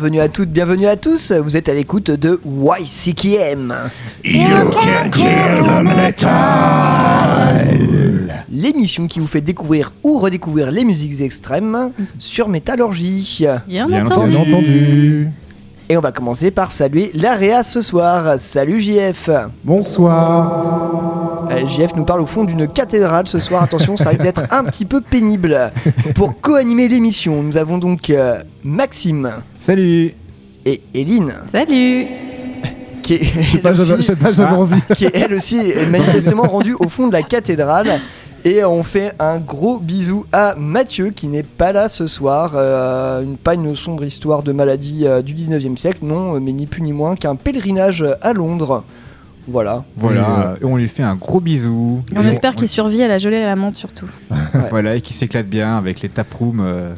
Bienvenue à toutes, bienvenue à tous. Vous êtes à l'écoute de YCKM, You can kill the metal. l'émission qui vous fait découvrir ou redécouvrir les musiques extrêmes sur Métallurgie. Bien, Bien entendu. entendu. Et on va commencer par saluer l'AREA ce soir. Salut JF. Bonsoir. Euh, JF nous parle au fond d'une cathédrale ce soir. Attention, ça risque d'être un petit peu pénible. Pour co-animer l'émission, nous avons donc euh, Maxime Salut. et Eline, Salut. qui est, Je sais pas, aussi- je sais pas, j'avais Ah. envie. qui est elle aussi est manifestement rendue au fond de la cathédrale. Et on fait un gros bisou à Mathieu qui n'est pas là ce soir. Euh, une, pas une sombre histoire de maladie euh, du 19e siècle, non, mais ni plus ni moins qu'un pèlerinage à Londres. Voilà. Voilà, et on lui fait un gros bisou. On Et espère qu'il survit à la gelée et à la menthe surtout. Voilà, et qu'il s'éclate bien avec les taprooms. euh,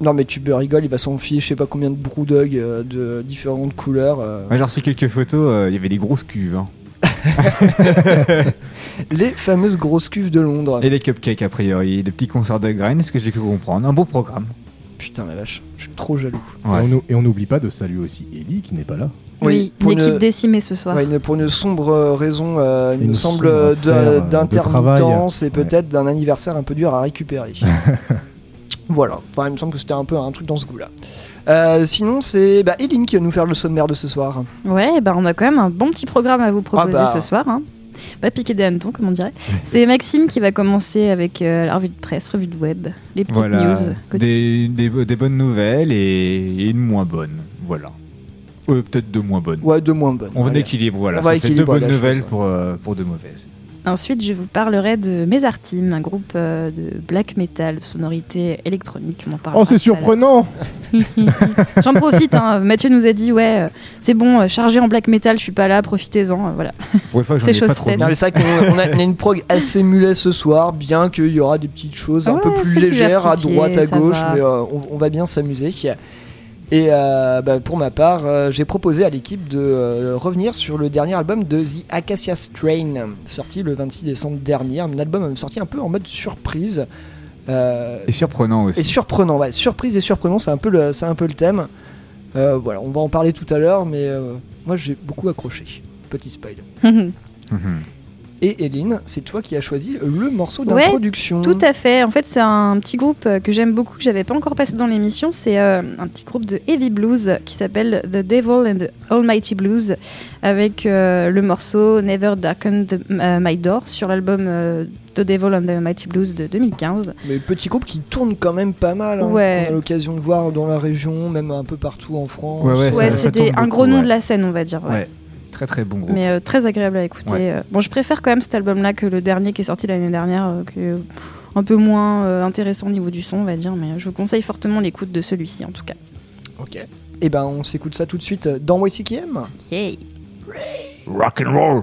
Non mais tu peux rigoler, il va s'enfiler je sais pas combien de brewdog euh, de différentes couleurs. euh. Ouais, j'ai reçu quelques photos, euh, il y avait des grosses cuves. hein. Les fameuses grosses cuves de Londres. Et des cupcakes, a priori, des petits concerts de graines, ce que j'ai cru comprendre? Un beau programme. Putain la vache, je suis trop jaloux. Ouais. Et on n'oublie pas de saluer aussi Ellie qui n'est pas là. Oui, pour une équipe une- décimée ce soir. Ouais, pour une sombre euh, raison, euh, il Une me semble, sombre euh, d'intermittence et peut-être d'un anniversaire un peu dur à récupérer. voilà, enfin, il me semble que c'était un peu un truc dans ce goût-là. Euh, sinon, c'est bah, Eline qui va nous faire le sommaire de ce soir. Ouais, bah on a quand même un bon petit programme à vous proposer Ah bah. ce soir. Hein. Pas piquer des hannetons, comme on dirait. C'est Maxime qui va commencer avec euh, la revue de presse, revue de web, les petites Voilà, news. des, des, des bonnes nouvelles et, et une moins bonne. Voilà. Euh, Peut-être deux moins bonnes. Ouais, deux moins bonnes. On Allez. équilibre, voilà. On va ça fait deux bonnes nouvelles pour, euh, pour deux mauvaises. Ensuite, je vous parlerai de Mesartim, un groupe euh, de black metal, sonorité électronique. On en parlera Oh, c'est surprenant. J'en profite, hein. Mathieu nous a dit ouais, euh, c'est bon, euh, chargé en black metal, je suis pas là, profitez-en. voilà. Pour une fois que j'en C'est chose faite. c'est vrai qu'on on a, une prog assez mulet ce soir, bien qu'il y aura des petites choses un Ouais, peu plus légères à droite, à gauche, va. mais euh, on, on va bien s'amuser. Et euh, bah, pour ma part, euh, j'ai proposé à l'équipe de euh, revenir sur le dernier album de The Acacia Strain, sorti le 26 décembre dernier. Un album sorti un peu en mode surprise. Euh, Et surprenant aussi. et surprenant, ouais. Surprise et surprenant, c'est un peu le, c'est un peu le thème. Euh, voilà, on va en parler tout à l'heure, mais euh, moi j'ai beaucoup accroché. Petit spoil. Et Eline, c'est toi qui as choisi le morceau Ouais, d'introduction. Tout à fait. En fait, c'est un petit groupe euh, que j'aime beaucoup, que j'avais pas encore passé dans l'émission. C'est euh, un petit groupe de heavy blues qui s'appelle The Devil and the Almighty Blues, avec euh, le morceau Never Darken the- euh, My Door sur l'album euh, The Devil and the Almighty Blues de 2015. Mais petit groupe qui tourne quand même pas mal. Hein, Ouais. qu'on a l'occasion de voir dans la région, même un peu partout en France. Ouais, ouais, ouais, un beaucoup, gros nom ouais. de la scène, on va dire. ouais. Très très bon groupe. Mais euh, très agréable à écouter. Ouais. Euh, Bon, je préfère quand même cet album-là que le dernier qui est sorti l'année dernière, euh, qui est un peu moins euh, intéressant au niveau du son, on va dire. Mais je vous conseille fortement l'écoute de celui-ci, en tout cas. Ok. Et ben on s'écoute ça tout de suite dans YCKM. Yay Rock and roll.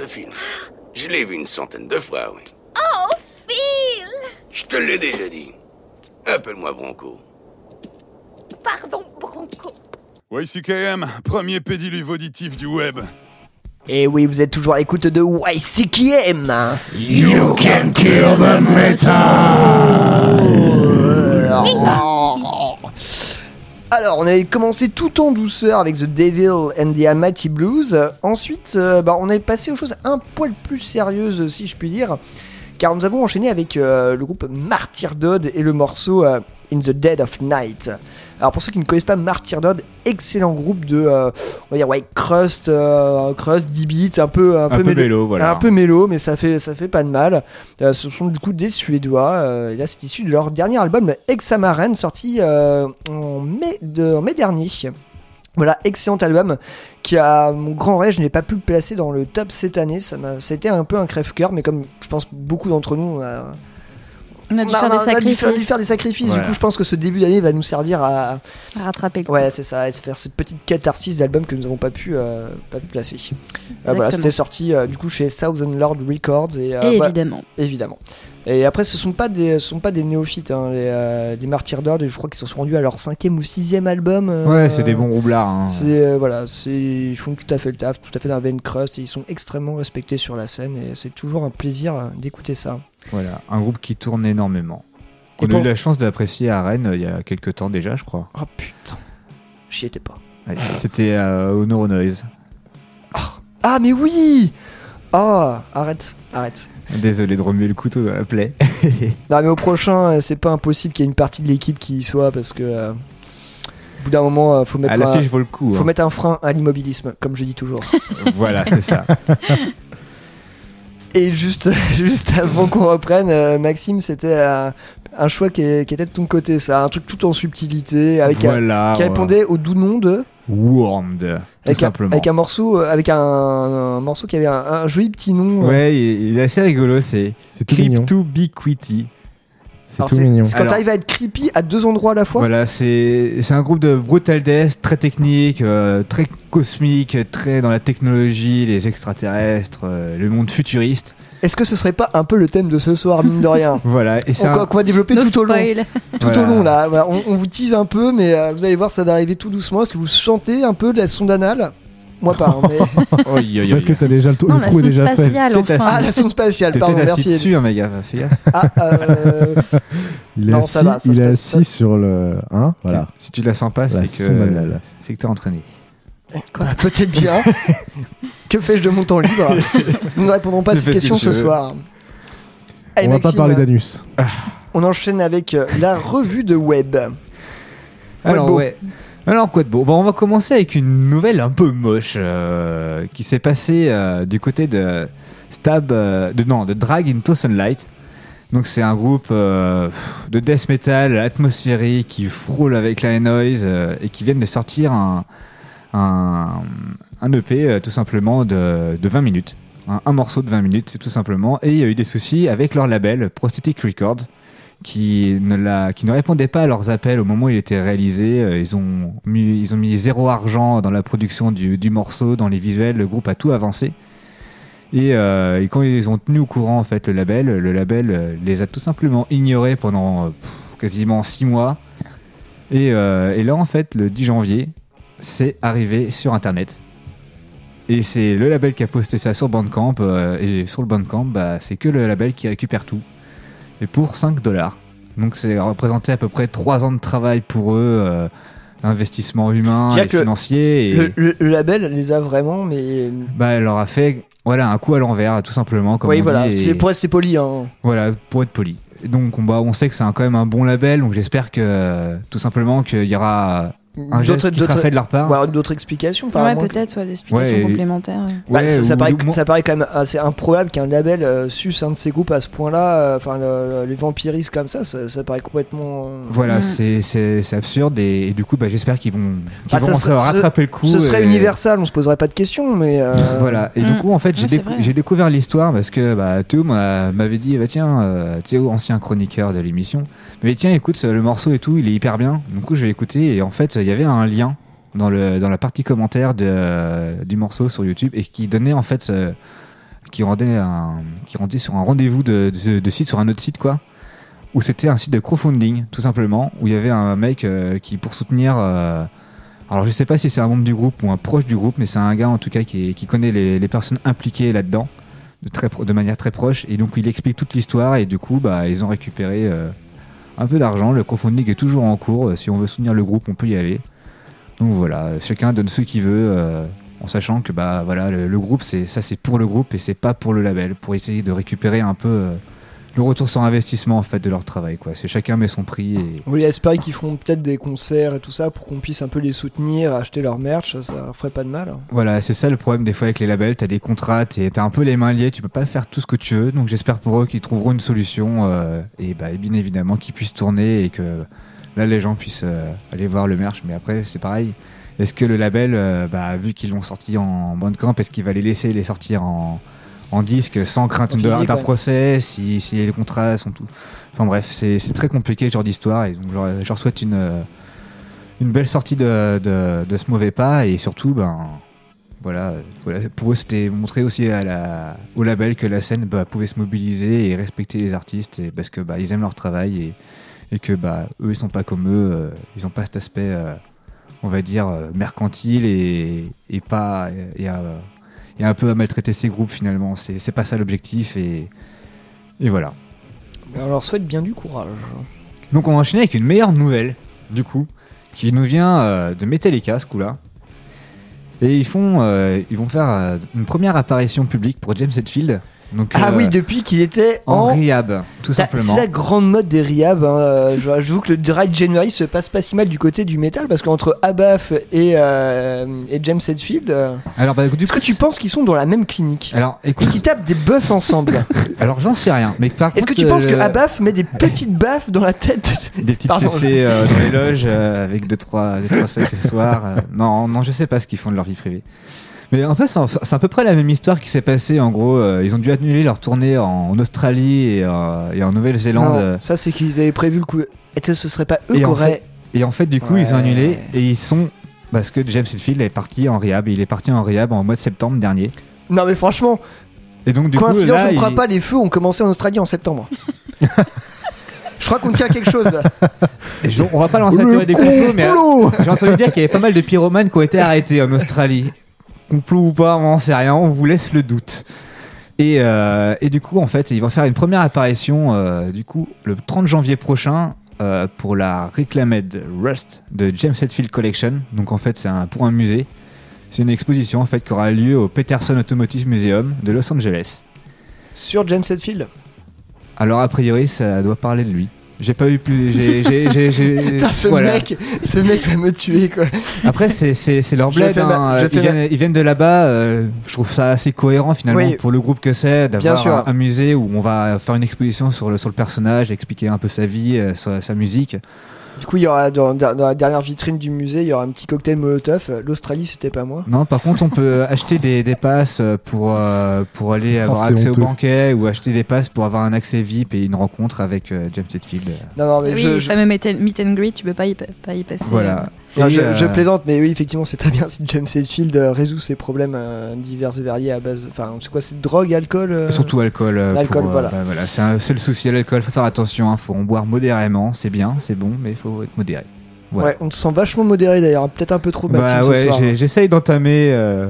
Ce film. Je l'ai vu une centaine de fois, oui. Oh, Phil Je te l'ai déjà dit. Appelle-moi Bronco. Pardon, Bronco. YCKM, premier pédiluve auditif du web. Et oui, vous êtes toujours à l'écoute de YCKM. You can kill the Alors, on avait commencé tout en douceur avec The Devil and the Almighty Blues. Ensuite, euh, bah, on est passé aux choses un poil plus sérieuses, si je puis dire. Car nous avons enchaîné avec euh, le groupe Martyr Dodd et le morceau euh, In the Dead of Night. Alors, pour ceux qui ne connaissent pas Martyr excellent groupe de, euh, on va dire, ouais, crust, euh, crust, 10 bits, un peu, un, Un peu mélo, voilà. un peu mélo, mais ça fait, ça fait pas de mal. Euh, ce sont du coup des Suédois. euh, et là, c'est issu de leur dernier album Examaren, sorti en, mai de, en mai dernier. Voilà, excellent album qui a mon grand rêve, je n'ai pas pu le placer dans le top cette année. Ça m'a, été un peu un crève-cœur, mais comme je pense beaucoup d'entre nous, on a, On a dû on a- faire on des a dû faire, dû sacrifices faire des sacrifices. Voilà. Du coup, je pense que ce début d'année va nous servir à, à rattraper. quoi. Ouais, c'est ça, et se faire cette petite catharsis d'album que nous n'avons pas pu, euh, pas pu placer. Euh, voilà, c'était sorti euh, du coup chez Thousand Lord Records et, euh, Et voilà, évidemment. évidemment. Et après, ce sont pas des, ce sont pas des néophytes, hein, les, euh, des Martyrs d'Ordre. Je crois qu'ils se sont rendus à leur cinquième ou sixième album. euh, Ouais, c'est des bons roublards. hein. C'est euh, voilà, c'est ils font tout à fait le taf, tout à fait dans la veine crust et ils sont extrêmement respectés sur la scène et c'est toujours un plaisir euh, d'écouter ça. Voilà, un groupe qui tourne énormément. On a eu la chance d'apprécier à Rennes il y a quelques temps déjà, je crois. Oh putain, j'y étais pas. Ouais, C'était au Neuronoise. Ah mais oui. Oh, arrête, arrête. Désolé de remuer le couteau dans la plaie. Non mais au prochain, euh, c'est pas impossible qu'il y ait une partie de l'équipe qui y soit parce que euh, au bout d'un moment, euh, faut À mettre un, vaut le coup. faut hein. mettre un frein à l'immobilisme, comme je dis toujours. voilà, c'est ça. Et juste, juste avant qu'on reprenne, Maxime, c'était un choix qui, est- qui était de ton côté, ça, un truc tout en subtilité, avec un- voilà. qui ouais. répondait au doux nom de, Warmed, tout avec, un, simplement. avec un morceau, euh, avec un, un morceau qui avait un, un joli petit nom. euh. Ouais, il, il est assez rigolo, c'est C'est tout mignon. Cryptobiquity. C'est tout mignon. C'est quand t'arrives à être creepy à deux endroits à la fois. Voilà, c'est c'est un groupe de brutal death très technique, euh, très cosmique, très dans la technologie, les extraterrestres, euh, le monde futuriste. Est-ce que ce serait pas un peu le thème de ce soir, mine de rien Voilà, et c'est un- Qu'on va développer No tout au long. tout Voilà. au long là. Voilà, on, on vous tease un peu, mais euh, vous allez voir, ça va arriver tout doucement. Est-ce que vous chantez un peu de la sonde anale? Moi pas, hein, mais... C'est parce que t'as déjà le, Non, le trou est déjà fait. enfin. Ah, la sonde spatiale, pardon, assis merci. dessus, hein, mes gars, fais gaffe. Ah, euh, Il est Non, assis, ça va, ça il est passe- assis sur le. Hein Voilà. Si tu la sens pas, c'est que t'es entraîné. Bah, Peut-être bien. que fais-je de mon temps libre? Nous ne répondrons pas à ces fais ce soir. Allez, On va pas parler d'anus. On enchaîne avec euh, la revue de web. Alors beau. ouais. Alors quoi de beau Bon, on va commencer avec une nouvelle un peu moche euh, qui s'est passée euh, du côté de Stab, euh, de non, de Drag into Sunlight. Donc c'est un groupe euh, de death metal atmosphérique qui frôle avec la noise euh, et qui viennent de sortir un un, EP euh, tout simplement de, de 20 minutes. Un, morceau de 20 minutes, tout simplement. Et il y a eu des soucis avec leur label, Prosthetic Records, qui ne, la, qui ne répondait pas à leurs appels au moment où il était réalisé. Euh, Ils ont mis, ils ont mis zéro argent dans la production du, du morceau, dans les visuels. Le groupe a tout avancé. Et, euh, et quand ils ont tenu au courant en fait le label, le label les a tout simplement ignorés pendant quasiment six mois. Et, et là en fait le 10 janvier, c'est arrivé sur internet. Et c'est le label qui a posté ça sur Bandcamp. euh, et sur le Bandcamp, bah, c'est que le label qui récupère tout. Et pour 5 dollars. Donc c'est représenté à peu près 3 ans de travail pour eux, euh, investissement humain et que financier. Et Le, le- le label les a vraiment, mais. bah, elle leur a fait voilà, un coup à l'envers, tout simplement. Comme oui, on voilà, dit, et- c'est pour rester poli. Hein. voilà, pour être poli. Et Donc on, bah, on sait que c'est un- quand même un bon label, donc j'espère que tout simplement qu'il y aura un geste d'autres qui sera d'autres- fait de leur part. ou alors d'autres explications. ouais, peut-être, ouais, des explications Ouais, et- complémentaires. ouais. Bah, Ouais, ça, paraît, ça paraît quand même assez improbable qu'un label euh, suce un de ces groupes à ce point-là. euh, Enfin, le- le- les vampiristes comme ça, ça, ça paraît complètement. euh, Voilà, Mm. c'est- absurde et, et du coup, bah, j'espère qu'ils vont, qu'ils Ah, vont ça se serait- rattraper le coup. Ce serait et- universal, on se poserait pas de questions, mais. euh, Voilà, et Mm. du coup, en fait, j'ai décou- découvert l'histoire parce que bah, Théo m'a- m'avait dit bah, tiens, euh, Théo, ancien chroniqueur de l'émission, mais tiens, écoute, le morceau et tout, il est hyper bien. Du coup, j'ai écouté et en fait, il y avait un lien dans, le, dans la partie commentaire de, du morceau sur YouTube et qui donnait en fait. qui rendait, un, qui rendait sur un rendez-vous de, de- site, sur un autre site, quoi. Où c'était un site de crowdfunding, tout simplement, où il y avait un mec euh, qui, pour soutenir. euh, alors, je sais pas si c'est un membre du groupe ou un proche du groupe, mais c'est un gars en tout cas qui, qui connaît les, les personnes impliquées là-dedans de, de manière très proche. Et donc, il explique toute l'histoire et du coup, bah, ils ont récupéré euh, un peu d'argent. Le crowdfunding est toujours en cours. Si on veut soutenir le groupe, on peut y aller. Donc voilà, chacun donne ce qu'il veut, euh, en sachant que bah voilà, le, le groupe, c'est ça, c'est pour le groupe et c'est pas pour le label, pour essayer de récupérer un peu euh, le retour sur investissement en fait de leur travail. Quoi, c'est chacun met son prix et On voulait espérer qu'ils feront peut-être des concerts et tout ça pour qu'on puisse un peu les soutenir, acheter leur merch, ça leur ferait pas de mal. Voilà, c'est ça le problème des fois avec les labels. T'as des contrats, t'es- t'as un peu les mains liées, tu peux pas faire tout ce que tu veux. Donc j'espère pour eux qu'ils trouveront une solution euh, et bah, bien évidemment qu'ils puissent tourner et que là les gens puissent euh, aller voir le merch. Mais après, c'est pareil. Est-ce que le label, euh, bah, vu qu'ils l'ont sorti en bandcamp, est-ce qu'il va les laisser les sortir en, en disque sans crainte d'un procès si, si les contrats sont tout. Enfin bref, c'est très compliqué ce genre d'histoire et donc je leur, souhaite une, euh, une belle sortie de, de, de ce mauvais pas et surtout, ben voilà, voilà, pour eux c'était montrer aussi à la, au label que la scène bah, pouvait se mobiliser et respecter les artistes et parce que bah, ils aiment leur travail et, et que bah, eux ils sont pas comme eux, euh, ils ont pas cet aspect, euh, on va dire, mercantile et, et pas et, à- et un peu à maltraiter ces groupes finalement. C'est pas ça l'objectif et, et voilà. On leur souhaite bien du courage. Donc on va enchaîner avec une meilleure nouvelle, du coup, qui nous vient euh, de Metallica ce coup-là. Et ils font, euh, ils vont faire euh, une première apparition publique pour James Hetfield. Donc, Ah euh, oui, depuis qu'il était en, en. rehab, tout Ça, simplement. C'est la grande mode des rehab. Hein. euh, je- J'avoue que le Dry January se passe pas si mal du côté du métal parce qu'entre Abaf et, euh, et James Hetfield, euh, Alors, bah, est-ce que tu penses qu'ils sont dans la même clinique Alors, écoute, Est-ce qu'ils tapent des buffs ensemble alors j'en sais rien, mais par Est-ce que tu penses que euh, Abaf met des petites baffes dans la tête des petites Pardon. fessées euh, dans les loges euh, avec deux trois, deux, trois accessoires. euh, non, non, je sais pas ce qu'ils font de leur vie privée. Mais en fait, c'est à peu près la même histoire qui s'est passée. En gros, euh, ils ont dû annuler leur tournée en Australie et, euh, et en Nouvelle-Zélande. Ça, c'est qu'ils avaient prévu le coup. Et ce serait pas eux qui en auraient. Et en fait, du coup, ils ont annulé et ils sont. Parce que James Hetfield est parti en rehab. Il est parti en rehab en mois de septembre dernier. Non, mais franchement, Et donc, du coïncidence, coup, là, on ne croit il- pas, les feux ont commencé en Australie en septembre. Je crois qu'on tient quelque chose. là. Je- on va pas lancer la théorie des complots, mais euh, j'ai entendu dire qu'il y avait pas mal de pyromanes qui ont été arrêtés en Australie. Complot ou pas, on n'en sait rien, on vous laisse le doute. Et, euh, et du coup, en fait, ils vont faire une première apparition euh, du coup le 30 janvier prochain euh, pour la Reclaimed Rust de James Hetfield Collection. Donc en fait, c'est un, pour un musée. C'est une exposition en fait qui aura lieu au Peterson Automotive Museum de Los Angeles. Sur James Hetfield? Alors a priori, ça doit parler de lui. J'ai pas eu plus. j'ai- j'ai- j'ai- Putain, ce voilà. mec, ce mec va me tuer quoi. Après, c'est- c'est c'est leur bled. ma- hein. je Ils, viennent, ils viennent de là-bas. euh, je trouve ça assez cohérent finalement Oui. pour le groupe que c'est d'avoir un, un musée où on va faire une exposition sur le, sur le personnage, expliquer un peu sa vie, euh, sa, sa musique. Du coup, il y aura dans, dans la dernière vitrine du musée, il y aura un petit cocktail Molotov. L'Australie, c'était pas moi. Non, par contre, on peut acheter des, des passes pour, euh, pour aller avoir Oh, c'est accès honteux. au banquet ou acheter des passes pour avoir un accès VIP et une rencontre avec euh, James Hetfield. Non, non, mais oui, je, le fameux meet and, meet and greet, tu peux pas y, pa- pas y passer. Voilà. Non, je- euh, je plaisante, mais oui, effectivement, c'est très bien si James Hetfield euh, résout ses problèmes euh, divers et variés à base. Enfin, c'est quoi, c'est drogue, alcool Surtout alcool. pour, voilà. bah, voilà. C'est le souci à l'alcool. Faut faire attention. Il faut en boire modérément. C'est bien, c'est bon, mais il faut être modéré. Ouais, on te sent vachement modéré d'ailleurs, peut-être un peu trop Bah ouais, j'ai- j'essaye d'entamer euh,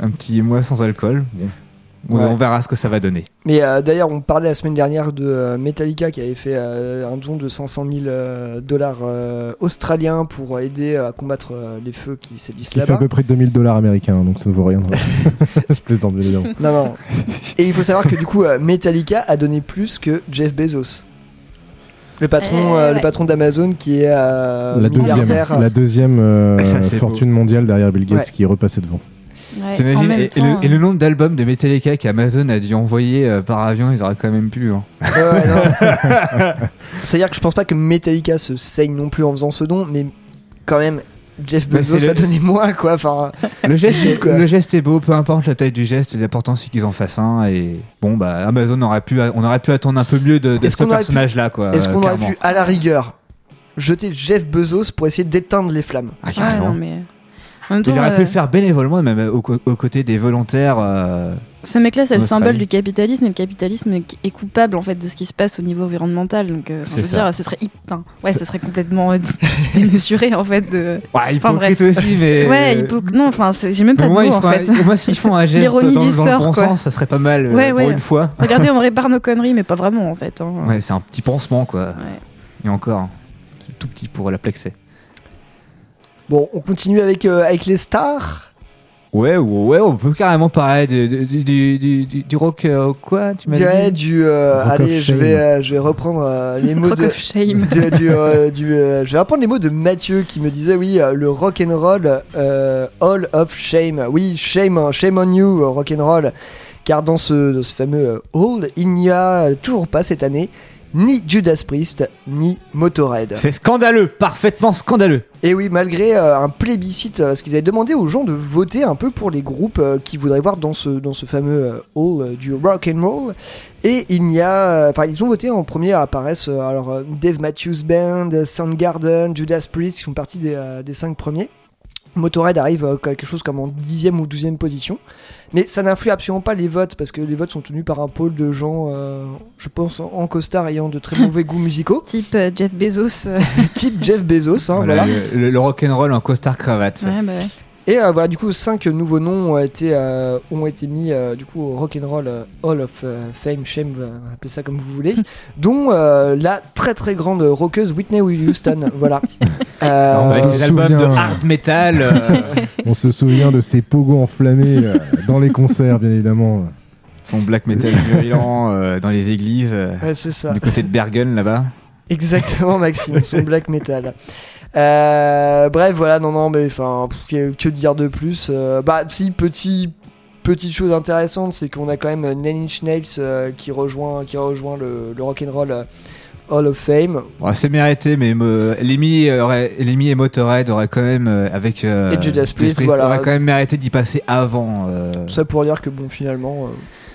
un petit mois sans alcool. Bon. On, Ouais. on verra ce que ça va donner. Mais euh, d'ailleurs, on parlait la semaine dernière de euh, Metallica qui avait fait euh, un don de 500 000 euh, dollars euh, australiens pour aider à combattre euh, les feux qui sévissent Qui fait à là-bas. peu près 2000 dollars américains, donc ça ne vaut rien. je plaisante, bien évidemment. Non, non. Et il faut savoir que du coup, euh, Metallica a donné plus que Jeff Bezos. Le patron, le patron d'Amazon qui est euh, la deuxième, la deuxième euh, Ça, fortune mondiale derrière Bill Gates Ouais. qui est repassé devant. Ouais, T'imagines en même et, le, et le euh, nombre d'albums de Metallica qu'Amazon a dû envoyer euh, par avion, ils auraient quand même pu. hein. Ouais, ouais, non. C'est-à-dire que je pense pas que Metallica se saigne non plus en faisant ce don, mais quand même, Jeff Bah, Bezos a le- donné moins, quoi. Enfin, Le geste, est, Quoi. le geste est beau, peu importe la taille du geste, l'important c'est qu'ils en fassent un. Et bon, bah Amazon aurait pu, on aurait pu attendre un peu mieux de, ce pu- personnage-là, quoi. est-ce euh, qu'on aurait pu, à la rigueur, jeter Jeff Bezos pour essayer d'éteindre les flammes? Ah, carrément. non, mais... Même Il temps, aurait pu euh, le faire bénévolement, même aux, aux côtés des volontaires. euh, Ce mec-là, c'est le symbole du capitalisme et le capitalisme est coupable en fait de ce qui se passe au niveau environnemental. Donc, euh, enfin, C'est je veux ça. dire, ce serait, hyp- enfin, ouais, ce serait complètement euh, démesuré en fait. De... Ouais, Enfin, hypocrite aussi, mais. Ouais, non, enfin, j'ai même Mais pas au de mots en fait. un- moins, s'ils font un geste dans, dans du le sort, bon quoi. sens, ça serait pas mal euh, Ouais, pour ouais. une fois. Regardez, on répare nos conneries, mais pas vraiment en fait. hein. Ouais, c'est un petit pansement, quoi. Ouais. Et encore, hein. tout petit pour la plexer. Bon, on continue avec, euh, avec les stars. Ouais, ouais, on peut carrément parler du, du, du, du, du- du rock, euh, quoi, tu m'as dit du. euh, allez, je shame. vais, euh, je vais reprendre euh, les mots Rock de. of shame. du- du, euh, du, euh, je vais reprendre les mots de Mathieu qui me disait oui le rock and roll euh, all of shame oui shame shame on you rock and roll car dans ce, dans ce fameux euh, all il n'y a toujours pas cette année ni Judas Priest ni Motorhead C'est scandaleux, parfaitement scandaleux. et oui malgré euh, un plébiscite euh, parce qu'ils avaient demandé aux gens de voter un peu pour les groupes euh, qu'ils voudraient voir dans ce dans ce fameux euh, all euh, du rock and roll et il y a, enfin, ils ont voté en premier apparaissent alors Dave Matthews Band, Soundgarden, Judas Priest qui font partie des, des cinq premiers. Motorhead arrive euh, quelque chose comme en dixième ou douzième position, mais ça n'influe absolument pas les votes parce que les votes sont tenus par un pôle de gens, euh, je pense en costard ayant de très mauvais goûts musicaux, Type euh, Jeff Bezos. type Jeff Bezos, hein, Voilà, voilà. Le, le, le rock'n'roll en costard cravate. ouais, bah ouais. Et euh, voilà, du coup, cinq nouveaux noms ont été, euh, ont été mis euh, du coup au Rock'n'Roll euh, Hall of euh, Fame, Shame, euh, appelez ça comme vous voulez, dont euh, la très très grande rockeuse Whitney Houston. voilà. Euh, Avec on ses se albums de hard metal. euh, On se souvient de ces pogos enflammés euh, dans les concerts, bien évidemment. son black metal violent euh, dans les églises, euh, ouais, c'est ça. du côté de Bergen là-bas. Exactement, Maxime, son black metal. Euh, bref, voilà, non, non, mais enfin, que, dire de plus Euh, Bah, si, petit, petite chose intéressante, c'est qu'on a quand même Nine Inch Nails euh, qui rejoint, qui rejoint le, le Rock'n'Roll euh, Hall of Fame. Bon, c'est mérité, mais me, Lemmy, aurait, Lemmy et Motorhead auraient quand même, euh, avec euh, Et Judas Priest, voilà. auraient quand même mérité d'y passer avant. euh. Ça pour dire que, bon, finalement.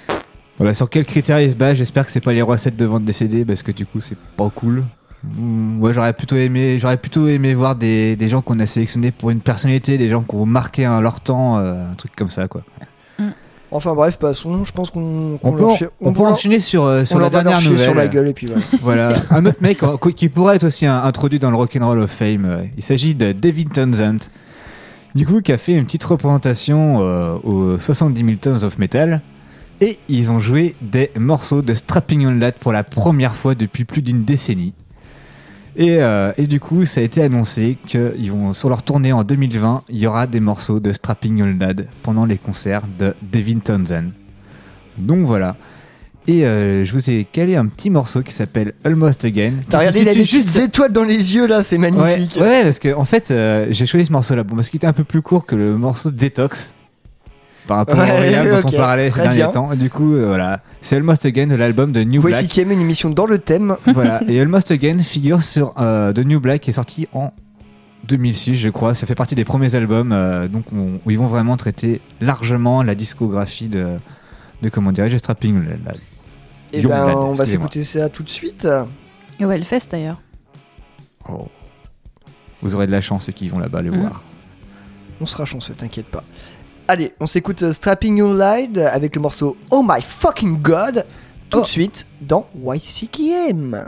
euh, Voilà, sur quels critères ils se basent J'espère que c'est pas les recettes de vente des CD parce que du coup c'est pas cool. Mm, Ouais, j'aurais plutôt aimé, j'aurais plutôt aimé voir des, des gens qu'on a sélectionnés pour une personnalité, des gens qui ont marqué leur temps, euh, un truc comme ça quoi. Enfin, bref, passons. Je pense qu'on On peut, leur en- chie- on peut leur- enchaîner sur, euh, sur on la leur va leur dernière chier nouvelle. sur la gueule et puis voilà. Voilà, un autre mec euh, qui pourrait être aussi un- introduit dans le Rock'n'Roll of Fame. euh, Il s'agit de David Townsend. Du coup, qui a fait une petite représentation euh, aux 70 000 Tons of Metal. Et ils ont joué des morceaux de Strapping on Lad pour la première fois depuis plus d'une décennie. Et, euh, et du coup, ça a été annoncé que ils vont, sur leur tournée en 2020, il y aura des morceaux de Strapping on Lad pendant les concerts de David Townsend. Donc voilà. Et euh, je vous ai calé un petit morceau qui s'appelle Almost Again. T'as regardé, il a situe des étoiles dans les yeux là, c'est magnifique. ouais, parce que en fait, euh, j'ai choisi ce morceau-là bon, parce qu'il était un peu plus court que le morceau de Detox par rapport Ouais, au Royal dont on parlait ces derniers bien. temps. Du coup, euh, voilà, c'est Almost Again de l'album de New Voici Black. qui aime une émission dans le thème. voilà, et Almost Again figure sur euh, The New Black qui est sorti en 2006, je crois. Ça fait partie des premiers albums, euh, donc on- où ils vont vraiment traiter largement la discographie de, de comment dirais-je, Strapping Lad. Et Young ben, Lad, on va s'écouter ça tout de suite. Et ouais, le fest d'ailleurs. Oh. Vous aurez de la chance ceux qui vont là-bas les Mhm. voir. On sera chanceux, t'inquiète pas. Allez, on s'écoute euh, Strapping Your Light avec le morceau Oh My Fucking God tout de suite dans YCKM.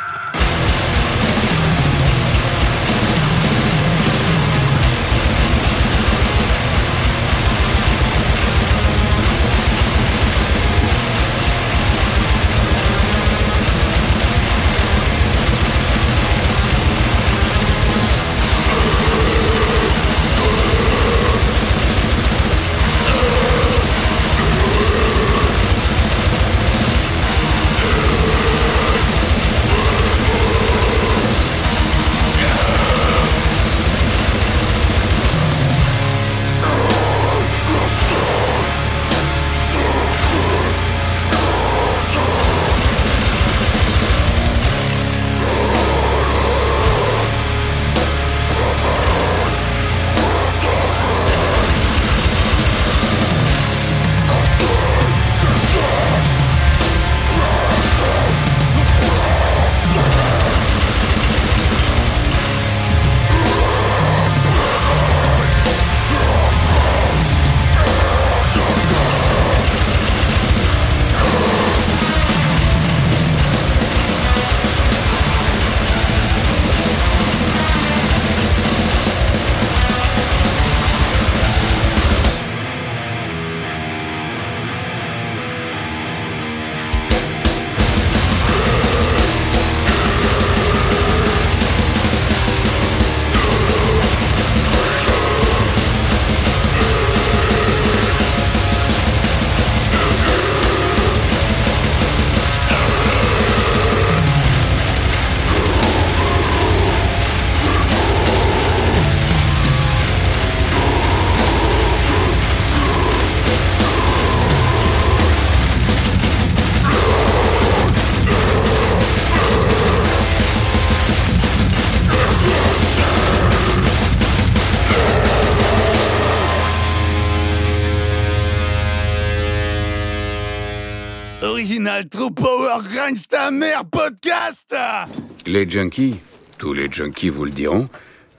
Les junkies, tous les junkies vous le diront,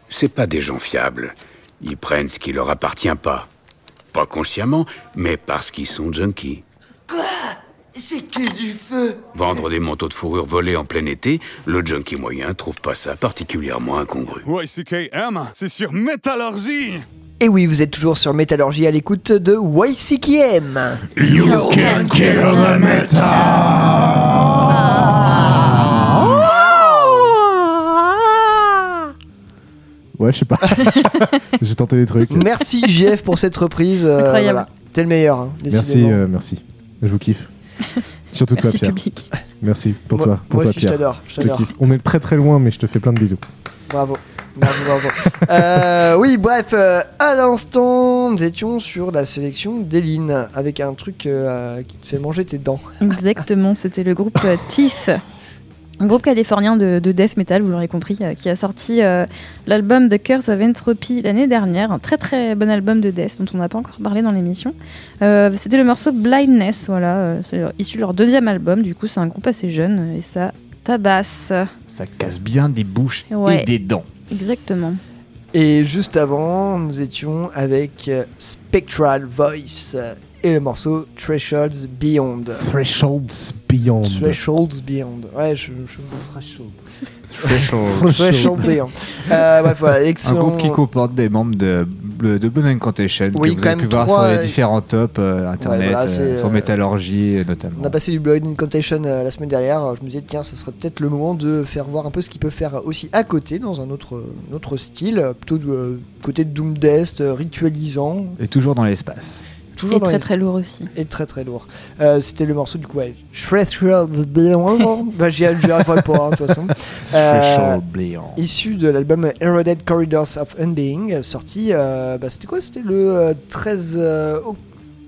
c'est pas des gens fiables. Ils prennent ce qui leur appartient pas. Pas consciemment, mais parce qu'ils sont junkies. Quoi? C'est que du feu Vendre des manteaux de fourrure volés en plein été, le junkie moyen trouve pas ça particulièrement incongru. YCKM, c'est sur Métallurgie Et oui, vous êtes toujours sur Métallurgie à l'écoute de YCKM. You can kill the Ouais, je sais pas. J'ai tenté des trucs. Merci JF pour cette reprise. euh, Incroyable. voilà. T'es le meilleur, hein, Merci, décidément. euh, merci. Je vous kiffe. Surtout toi, Merci Pierre. public. Merci pour Moi- toi. Pour moi toi, aussi, je Pierre. t'adore, je te t'adore. kiffe. On est très très loin, mais je te fais plein de bisous. Bravo. Bravo, bravo. Euh, oui, bref, euh, à l'instant, nous étions sur la sélection d'Eline avec un truc euh, qui te fait manger tes dents. Exactement, c'était le groupe euh, Tiff. Un groupe californien de, de death metal, vous l'aurez compris, euh, qui a sorti euh, l'album The Curse of Entropy l'année dernière. Un très très bon album de death dont on n'a pas encore parlé dans l'émission. Euh, c'était le morceau Blindness, voilà. euh, c'est leur- issu de leur deuxième album. Du coup, c'est un groupe assez jeune et ça tabasse. Ça casse bien des bouches Ouais. et des dents. Exactement. Et juste avant, nous étions avec Spectral Voice euh, et le morceau Thresholds Beyond. Thresholds Beyond. Thresholds Beyond. Ouais, je. je... Threshold. Threshold Beyond. Euh, bref, voilà. Un groupe qui comporte des membres de, de Blood Incantation Oui, que vous avez pu voir sur euh, les différents tops euh, internet, voilà, euh, sur euh, Métallurgie euh, notamment. On a passé du Blood Incantation euh, la semaine dernière. Je me disais, tiens, ça serait peut-être le moment de faire voir un peu ce qu'ils peuvent faire aussi à côté, dans un autre, un autre style, euh, plutôt du euh, côté de Doom Death, euh, ritualisant. Et toujours dans l'espace. Toujours et dans très les- très lourd aussi. Et très très lourd. Euh, C'était le morceau du coup, ouais. Threshold Beyond. bah, j'y arriverai pas, hein, de toute façon. Euh, issu de l'album Eroded Corridors of Unbeing, sorti, euh, bah, c'était quoi? C'était le euh, 13 euh,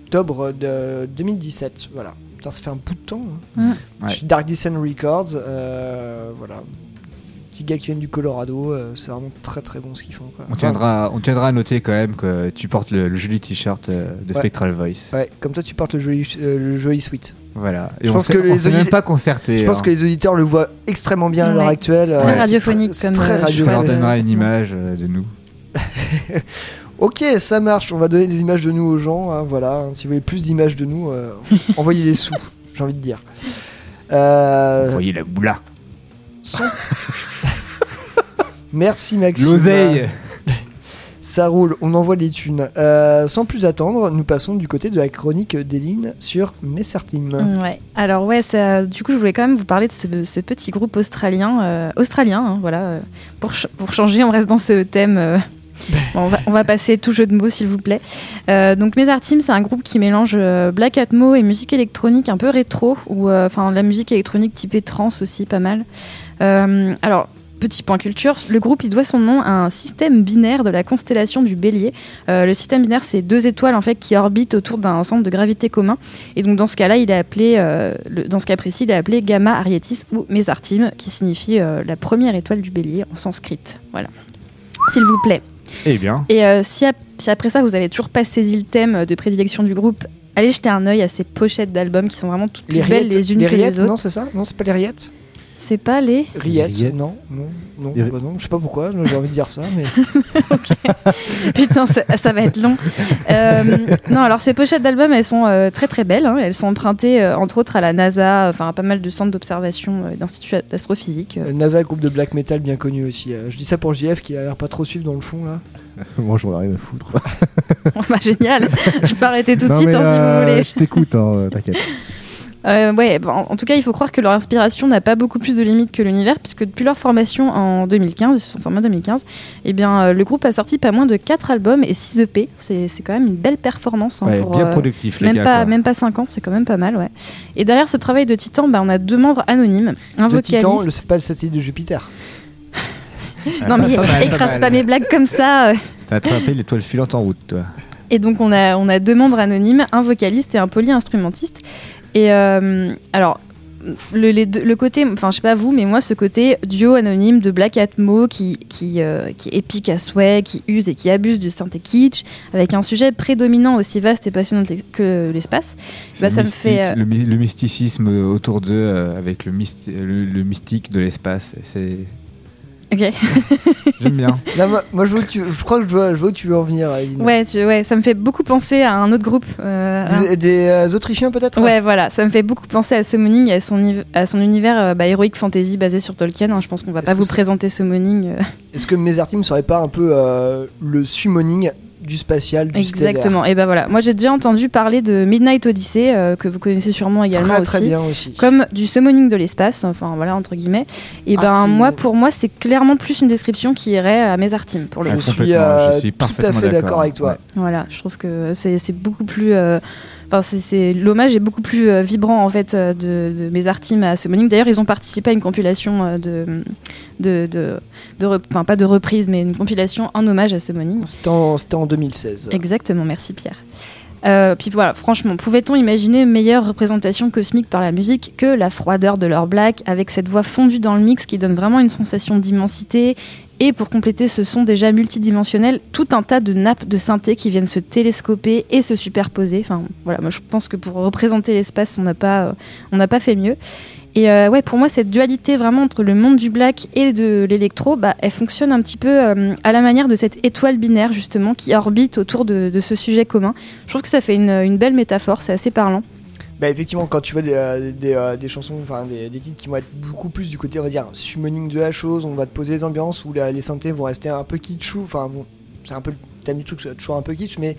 octobre de 2017. Voilà. Putain, ça fait un bout de temps. hein. Mm. Ouais. Dark Descent Records, euh, voilà. Petits gars qui viennent du Colorado. euh, c'est vraiment très très bon ce qu'ils font. quoi. On tiendra, on tiendra à noter quand même que tu portes le, le joli t-shirt euh, de Ouais. Spectral Voice. Ouais, comme toi tu portes le joli, euh, le joli sweat. Voilà. Et Je on pense que on les s'est même pas concerté. Je pense hein. que les auditeurs le voient extrêmement bien à l'heure actuelle. C'est très radiophonique c'est comme, très euh, Ça leur radiophonique. donnera une image de nous. Ok, ça marche. On va donner des images de nous aux gens. hein, voilà. Si vous voulez plus d'images de nous, euh, envoyez les sous. J'ai envie de dire. Euh, Voyez la boula. Son- Merci Maxime. L'oseille. Ça roule, on envoie les thunes. Euh, sans plus attendre, nous passons du côté de la chronique d'Eline sur Messertim. Ouais. Alors ouais, ça, du coup, je voulais quand même vous parler de ce, ce petit groupe australien, euh, australien, hein, voilà. euh, pour, ch- pour changer, on reste dans ce thème. euh, bon, on, va, on va passer tout jeu de mots, s'il vous plaît. Euh, donc Team, c'est un groupe qui mélange euh, black atmo et musique électronique un peu rétro, ou euh, enfin la musique électronique typée trance aussi, pas mal. Euh, alors. Petit point culture, le groupe il doit son nom à un système binaire de la constellation du Bélier. Euh, le système binaire, c'est deux étoiles en fait qui orbitent autour d'un centre de gravité commun. Et donc dans ce cas-là, il est appelé, euh, le- dans ce cas précis, il est appelé Gamma Arietis ou Mesartim, qui signifie euh, la première étoile du Bélier en sanskrit. Voilà. S'il vous plaît. Eh bien. Et si, ap- si après ça vous avez toujours pas saisi le thème de prédilection du groupe, allez jeter un œil à ces pochettes d'albums qui sont vraiment toutes plus Les belles les unes les que rillettes, les autres. non, c'est ça? Non, c'est pas les rillettes? C'est pas les. Rillettes, rillettes. non, non, non, Les ri- bah non, je sais pas pourquoi, j'ai envie de dire ça, mais Putain, ça, ça va être long. Euh, non, alors ces pochettes d'albums, elles sont euh, très très belles. hein. Elles sont empruntées euh, entre autres à la NASA, enfin à pas mal de centres d'observation euh, d'instituts d'astrophysique. NASA, groupe de black metal bien connu aussi. euh, je dis ça pour JF qui a l'air pas trop suivre dans le fond là. Moi, j'en ai rien à foutre. bah, génial. Je peux arrêter tout de suite hein, si vous voulez. Je t'écoute, hein, t'inquiète. Euh, ouais, bon, en tout cas, il faut croire que leur inspiration n'a pas beaucoup plus de limites que l'univers, puisque depuis leur formation en 2015, ils se sont formés en 2015, eh bien, euh, le groupe a sorti pas moins de 4 albums et 6 EP. C'est c'est quand même une belle performance. hein, Ouais, pour, bien euh, productif, les même gars. pas, quoi. même pas 5 ans, c'est quand même pas mal, ouais. Et derrière ce travail de Titan, bah, on a deux membres anonymes. Un Titan, vocaliste. le- c'est pas le satellite de Jupiter. Non, mais Pas mal, pas écrase mal. pas mes blagues comme ça. euh. T'as attrapé l'étoile filante en route, toi. Et donc on a, on a deux membres anonymes, un vocaliste et un polyinstrumentiste. Et euh, alors, le, les deux- le côté, enfin je sais pas vous, mais moi ce côté duo anonyme de Black Atmo qui, qui, euh, qui est épique à souhait, qui use et qui abuse du synthé kitsch, avec un sujet prédominant aussi vaste et passionnant que l'espace, bah, ça me fait... euh, le, my- le mysticisme autour d'eux euh, avec le, le mystique de l'espace. C'est. Ok. J'aime bien. Non, moi, moi, je, tu- crois que je vois, je vois où tu veux en venir, Aline. Ouais, tu- ouais, ça me fait beaucoup penser à un autre groupe. euh, Des, des, euh, Autrichiens peut-être Ouais, voilà, ça me fait beaucoup penser à Summoning et à son, à son univers euh, bah, heroic fantasy basé sur Tolkien. hein. Je pense qu'on va pas vous présenter Summoning. euh, Est-ce que Mesartim serait pas un peu euh, le summoning du spatial, du Exactement. Et ben voilà, moi j'ai déjà entendu parler de Midnight Odyssey euh, que vous connaissez sûrement également Très aussi, très bien aussi. comme du summoning de l'espace, enfin voilà entre guillemets. Et Ah, ben moi pour moi c'est clairement plus une description qui irait à Mesartim pour le Je coup. suis, euh, je suis tout à parfaitement fait d'accord avec toi. Ouais. Voilà, je trouve que c'est c'est beaucoup plus. Enfin, c'est- l'hommage est beaucoup plus euh, vibrant en fait euh, de, de mes artimes à Summoning. D'ailleurs, ils ont participé à une compilation euh, de, de, de, de rep- enfin pas de reprise, mais une compilation en hommage à Summoning. C'était en, c'était en 2016. Exactement, merci Pierre. Euh, puis voilà, franchement, pouvait-on imaginer une meilleure représentation cosmique par la musique que la froideur de leur black, avec cette voix fondue dans le mix qui donne vraiment une sensation d'immensité et pour compléter ce son déjà multidimensionnel, tout un tas de nappes de synthé qui viennent se télescoper et se superposer. Enfin voilà, moi je pense que pour représenter l'espace, on n'a pas, euh, pas fait mieux. Et euh, ouais, pour moi, cette dualité vraiment entre le monde du black et de l'électro, bah, elle fonctionne un petit peu euh, à la manière de cette étoile binaire, justement, qui orbite autour de, ce sujet commun. Je trouve que ça fait une belle métaphore, c'est assez parlant. Bah effectivement, quand tu vois des, euh, des, euh, des chansons, enfin des, des titres qui vont être beaucoup plus du côté, on va dire, summoning de la chose, on va te poser les ambiances où la- les synthés vont rester un peu kitschou, enfin bon, c'est un peu le thème du truc, c'est toujours un peu kitsch, mais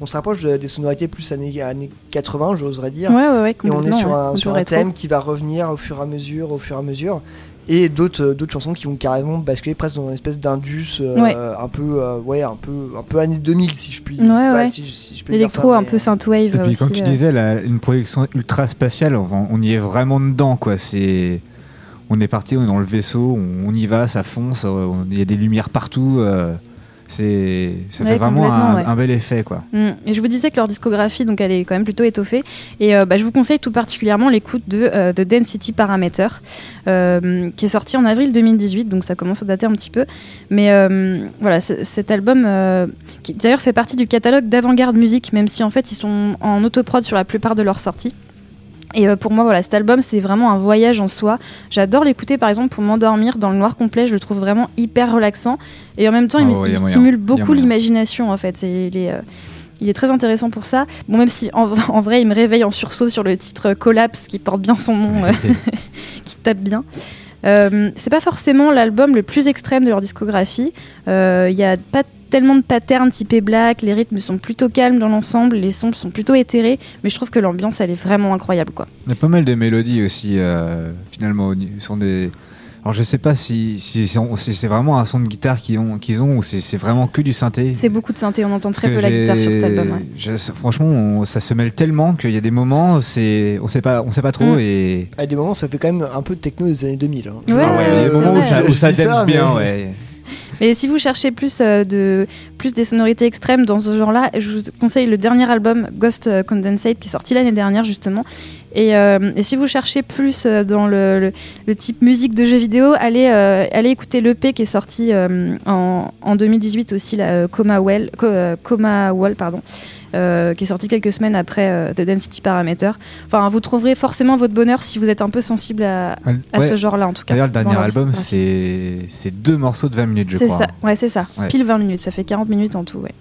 on se rapproche de- des sonorités plus années, années 80, j'oserais dire. Ouais, ouais, ouais, Et on est sur un, sur un thème qui va revenir au fur et à mesure, au fur et à mesure. Et d'autres euh, d'autres chansons qui vont carrément basculer presque dans une espèce d'indus euh, Ouais. un peu euh, ouais un peu un peu années 2000 si je puis Ouais, ouais. si, si je peux dire L'électro ça, un peu synthwave Et puis, aussi. comme tu euh. disais, la- une projection ultra spatiale, on, on y est vraiment dedans, quoi. C'est. On est parti, on est dans le vaisseau, on, on y va, ça fonce, on- il y a des lumières partout. euh, c'est ça Ouais, fait vraiment un, ouais. un bel effet quoi. Mm. Et je vous disais que leur discographie, donc elle est quand même plutôt étoffée. Et euh, bah, je vous conseille tout particulièrement l'écoute de euh, The Density Parameter, euh, qui est sorti en avril 2018, donc ça commence à dater un petit peu. Mais euh, voilà, cet album, qui d'ailleurs fait partie du catalogue d'Avant-Garde Musique, même si en fait ils sont en autoprod sur la plupart de leurs sorties. Et euh, pour moi, voilà, cet album, c'est vraiment un voyage en soi. J'adore l'écouter, par exemple, pour m'endormir dans le noir complet. Je le trouve vraiment hyper relaxant. Et en même temps, il, Ah il stimule beaucoup l'imagination, en fait. C'est, il, est, euh, il est très intéressant pour ça. Bon, même si en, en vrai, il me réveille en sursaut sur le titre Collapse, qui porte bien son nom, euh, qui tape bien. Euh, c'est pas forcément l'album le plus extrême de leur discographie. Euh, Il y a pas tellement de patterns typés black, les rythmes sont plutôt calmes dans l'ensemble, les sons sont plutôt éthérés, mais je trouve que l'ambiance elle est vraiment incroyable quoi. Il y a pas mal de mélodies aussi euh, finalement sont des alors je sais pas si, si, si on- si c'est vraiment un son de guitare qu'ils ont, qu'ils ont ou c'est c'est vraiment que du synthé. C'est beaucoup de synthé, on entend Parce très peu la guitare sur cet album. ouais. je- franchement, on- ça se mêle tellement qu'il y a des moments, c'est, on sait pas, on sait pas trop Mm. et. À des moments, ça fait quand même un peu de techno des années 2000. hein. Ouais, Ah ouais, il y a des moments où ça, où ça ça, bien, mais- ouais. Et si vous cherchez plus, euh, de, plus des sonorités extrêmes dans ce genre-là, je vous conseille le dernier album Ghost euh, Condensate qui est sorti l'année dernière justement. Et, euh, si vous cherchez plus dans le, type musique de jeux vidéo, allez, allez écouter l'EP qui est sorti en, en 2018 aussi, euh, Coma, well, Co- Coma Wall, pardon, euh, qui est sorti quelques semaines après euh, The Density Parameter. Enfin, vous trouverez forcément votre bonheur si vous êtes un peu sensible à, à Ouais. ce genre-là en tout cas. D'ailleurs, le dernier album, c'est, deux morceaux de 20 minutes, je C'est crois. ça, ouais, c'est ça. Ouais. Pile 20 minutes, ça fait 40 minutes en tout, ouais.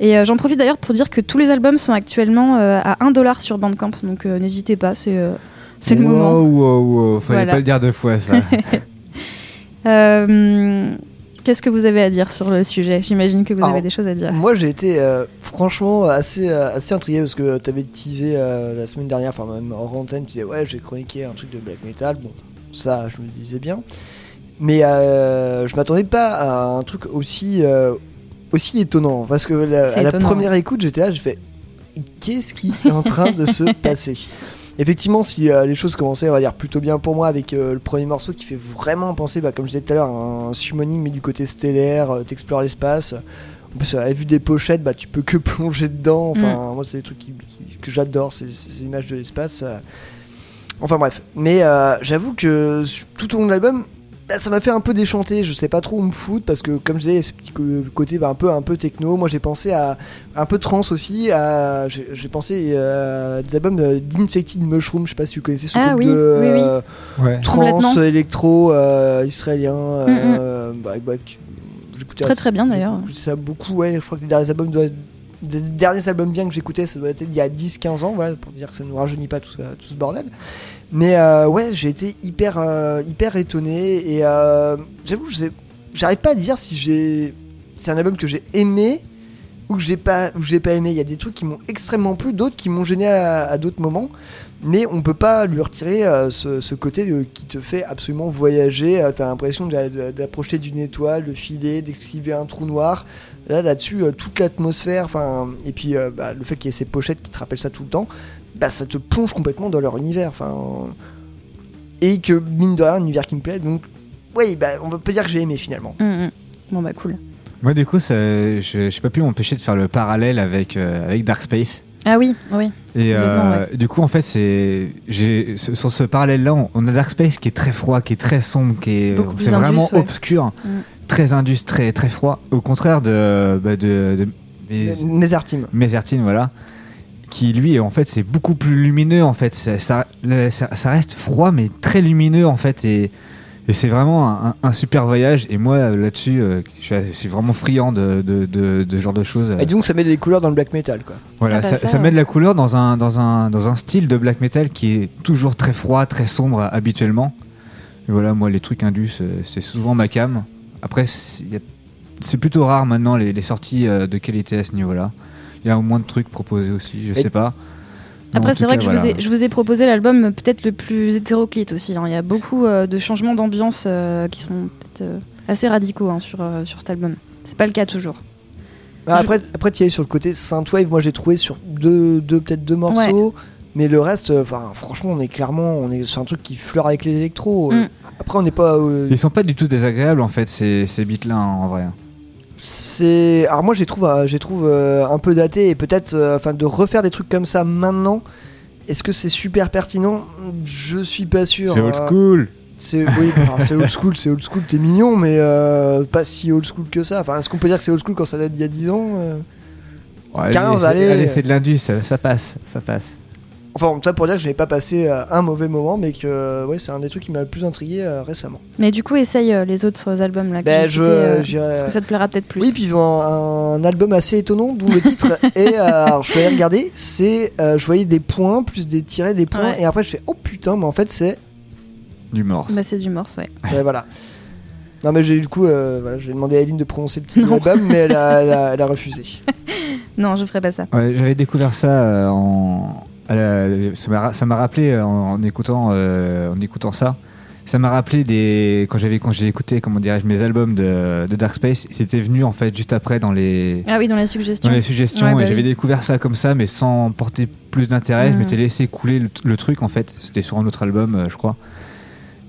Et euh, j'en profite d'ailleurs pour dire que tous les albums sont actuellement euh, à 1$ sur Bandcamp, donc euh, n'hésitez pas, c'est euh, c'est le Wow, moment. wow, wow, fallait Voilà. pas le dire deux fois ça. Qu'est-ce que vous avez à dire sur le sujet? J'imagine que vous Alors, avez des choses à dire. Moi j'ai été euh, franchement assez, euh, assez intrigué parce que tu avais teasé euh, la semaine dernière, enfin même hors antenne, tu disais ouais j'ai chroniqué un truc de black metal, bon ça je me disais bien, mais euh, je m'attendais pas à un truc aussi, aussi étonnant. Parce que la, à la première écoute j'étais là, je fais qu'est-ce qui est en train de se passer? Effectivement, si euh, les choses commençaient, on va dire, plutôt bien pour moi avec euh, le premier morceau qui fait vraiment penser, bah, comme je disais tout à l'heure, à un summoning mais du côté stellaire, euh, t'explores l'espace. En plus, à la vue des pochettes, bah, tu peux que plonger dedans. Enfin, moi, c'est des trucs qui- qui- que j'adore, ces, ces images de l'espace. euh. Enfin, bref. Mais j'avoue que tout au long de l'album, bah, ça m'a fait un peu déchanter. Je sais pas trop où me foutre parce que, comme je disais, ce petit côté bah, un, peu, un peu techno. Moi, j'ai pensé à un peu trans aussi. à- J'ai pensé euh, à des albums de- d'Infected Mushroom. Je sais pas si vous connaissez ce Ah groupe oui, de oui, oui. euh, Ouais. trans électro euh, israélien. euh, bah, bah, tu- j'écoutais Très, assez- très bien, d'ailleurs. ça beaucoup, ouais. Je crois que les derniers albums doivent des derniers albums bien que j'écoutais, ça doit être il y a 10-15 ans, voilà, pour dire que ça nous rajeunit pas tout, ça- tout ce bordel. Mais euh, ouais, j'ai été hyper, euh, hyper étonné et euh, j'avoue, j'arrive pas à dire si j'ai, c'est un album que j'ai aimé ou que j'ai pas, ou j'ai pas aimé. Il y a des trucs qui m'ont extrêmement plu, d'autres qui m'ont gêné à, d'autres moments. Mais on peut pas lui retirer euh, ce, côté qui te fait absolument voyager. T'as l'impression d'a- d'a- d'approcher d'une étoile, de filer, d'esquiver un trou noir. Là, là-dessus, toute l'atmosphère, et puis bah, le fait qu'il y ait ces pochettes qui te rappellent ça tout le temps, bah, ça te plonge complètement dans leur univers. Enfin, et que mine de rien, un univers qui me plaît. Donc, oui, bah, on peut dire que j'ai aimé finalement. Mm, mm. Bon bah cool. Moi, du coup, ça, je j'ai pas pu m'empêcher de faire le parallèle avec, euh, avec Dark Space. Ah oui, oui. Et euh, du coup, en fait, c'est sur ce parallèle-là, on, on a Dark Space qui est très froid, qui est très sombre, qui est c'est vraiment indus, ouais. obscur, Mm. très indus, très très froid. Au contraire de bah, de, mes- voilà, qui lui, en fait, c'est beaucoup plus lumineux. En fait, ça, ça, reste froid, mais très lumineux, en fait, et et c'est vraiment un, super voyage. Et moi, là-dessus, euh, je suis vraiment friand de, de, de, de ce genre de choses. Et donc, ça met des couleurs dans le black metal, quoi. Voilà, Ah bah ça, ça, ça ouais. met de la couleur dans un, dans, un, dans un style de black metal qui est toujours très froid, très sombre habituellement. Et voilà, moi, les trucs indus, euh, c'est souvent ma cam. Après, c'est plutôt rare maintenant les, les sorties euh, de qualité à ce niveau-là. Il y a au moins de trucs proposés aussi, je Et- sais pas. Mais Après, c'est vrai cas, que je, vous ai, je vous ai proposé l'album peut-être le plus hétéroclite aussi. hein. Il y a beaucoup euh, de changements d'ambiance euh, qui sont peut-être euh, assez radicaux hein, sur, euh, sur cet album. C'est pas le cas toujours. Ah, Après, après tu y es sur le côté synthwave. Moi, j'ai trouvé sur deux, deux peut-être deux morceaux. Mais le reste, enfin, franchement, on est clairement, on est sur un truc qui fleure avec les électros. Mm. Après, on n'est pas. euh, Ils sont pas du tout désagréables en fait, ces, ces beats-là, hein, en vrai. C'est. Alors moi, je les trouve, euh, je les trouve euh, un peu datés et peut-être, euh, enfin, de refaire des trucs comme ça maintenant. Est-ce que c'est super pertinent? Je suis pas sûr. C'est old school. C'est oui, c'est old school, c'est old school, t'es mignon, mais euh, pas si old school que ça. Enfin, est-ce qu'on peut dire que c'est old school quand ça date d'il y a 10 ans Ouais, 15, c'est- allez. c'est de l'indus, ça, ça passe, ça passe. Enfin, ça pour dire que je n'ai pas passé euh, un mauvais moment, mais que euh, ouais, c'est un des trucs qui m'a le plus intrigué euh, récemment. Mais du coup, essaye euh, les autres albums là. que Ben, je- euh, parce que ça te plaira peut-être plus. Oui, puis ils ont un, un album assez étonnant, d'où le titre. et euh, alors, je suis allé regarder, c'est, euh, je voyais des points, plus des tirets, des points, Ouais. et après je fais, oh putain, mais en fait c'est, Du morse. Bah, c'est du morse, ouais. voilà. Non mais j'ai du coup, euh, voilà, j'ai demandé à Eline de prononcer le titre de l'album, mais elle a, elle a- elle a refusé. Non, je ferai pas ça. Ouais, j'avais découvert ça euh, en. La- ça m'a rappelé euh, en, en écoutant, euh, en écoutant ça. Ça m'a rappelé des quand j'avais quand j'ai écouté comment dirais-je mes albums de, de Dark Space. C'était venu en fait juste après dans les Ah oui, dans les suggestions. dans les suggestions Ouais, bah et j'avais découvert ça comme ça mais sans porter plus d'intérêt. Je Mhm. m'étais laissé couler le, le truc en fait. C'était sur un autre album euh, je crois.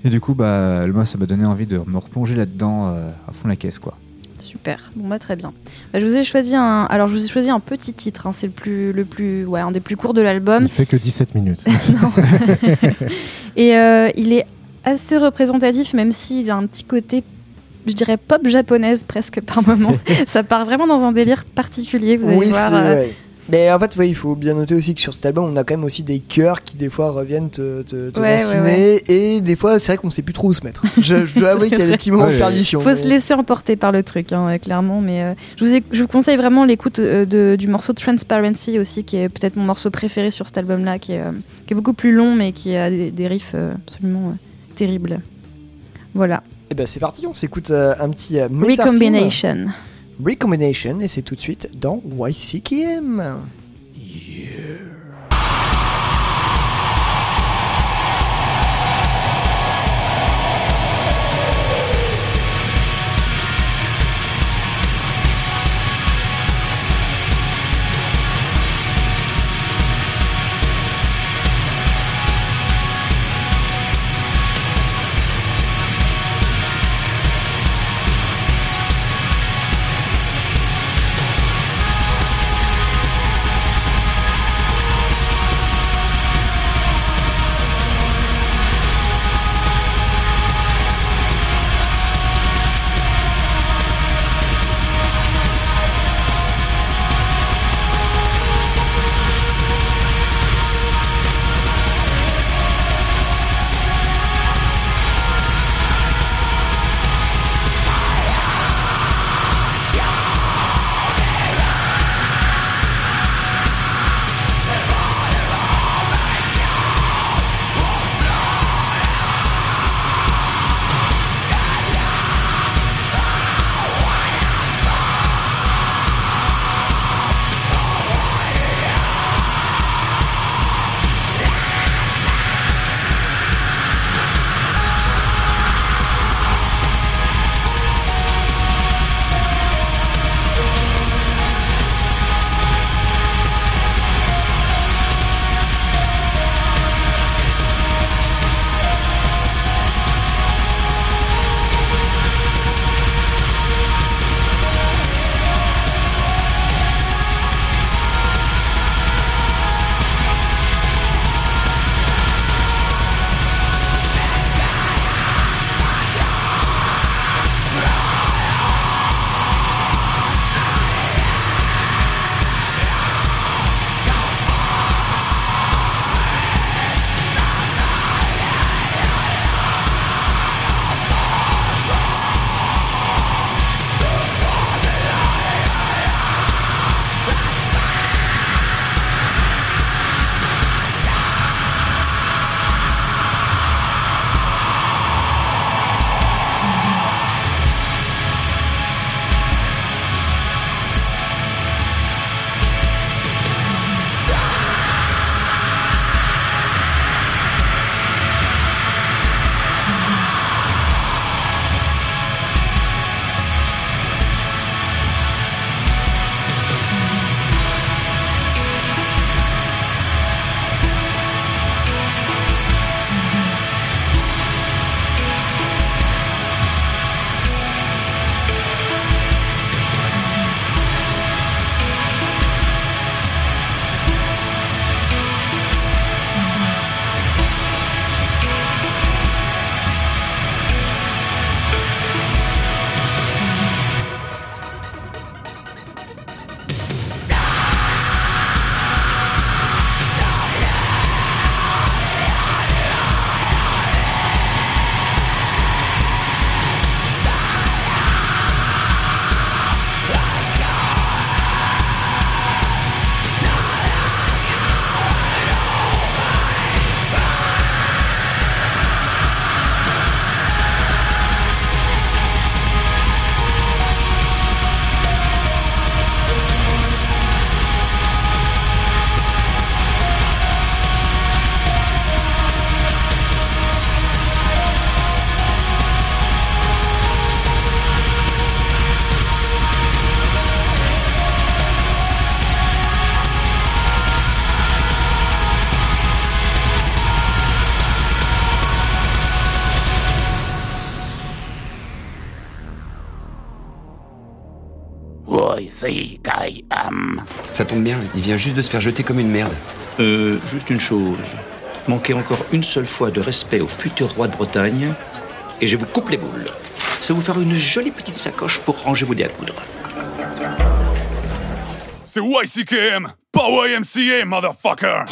Et du coup bah moi ça m'a donné envie de me replonger là-dedans euh, à fond la caisse quoi. Super. Bon bah très bien. Bah, je vous ai choisi un. Alors je vous ai choisi un petit titre. hein. C'est le plus, le plus, ouais, un des plus courts de l'album. Il fait que 17 minutes. Et euh, il est assez représentatif, même s'il a un petit côté, je dirais pop japonaise presque par moment. Ça part vraiment dans un délire particulier. Vous allez oui, voir. c'est euh, ouais. Mais en fait, ouais, il faut bien noter aussi que sur cet album, on a quand même aussi des chœurs qui des fois reviennent te, te, te Ouais, lancer ouais, et des fois, c'est vrai qu'on sait plus trop où se mettre. je, je dois avouer qu'il y a des petits moments de perdition. Faut mais- se laisser emporter par le truc, hein, clairement. Mais euh, je, vous ai- je vous conseille vraiment l'écoute euh, du morceau Transparency aussi, qui est peut-être mon morceau préféré sur cet album-là, qui, est, euh, qui est beaucoup plus long, mais qui a des, des riffs euh, absolument euh, terribles. Voilà. Et ben c'est parti, on s'écoute euh, un petit euh. Recombination. Recombination, et c'est tout de suite dans YCKM. Recombination il vient juste de se faire jeter comme une merde. Euh, juste une chose. Manquez encore une seule fois de respect au futur roi de Bretagne, et je vous coupe les boules. Ça vous fera une jolie petite sacoche pour ranger vos dés à coudre. C'est YCKM, pas YMCA, motherfucker!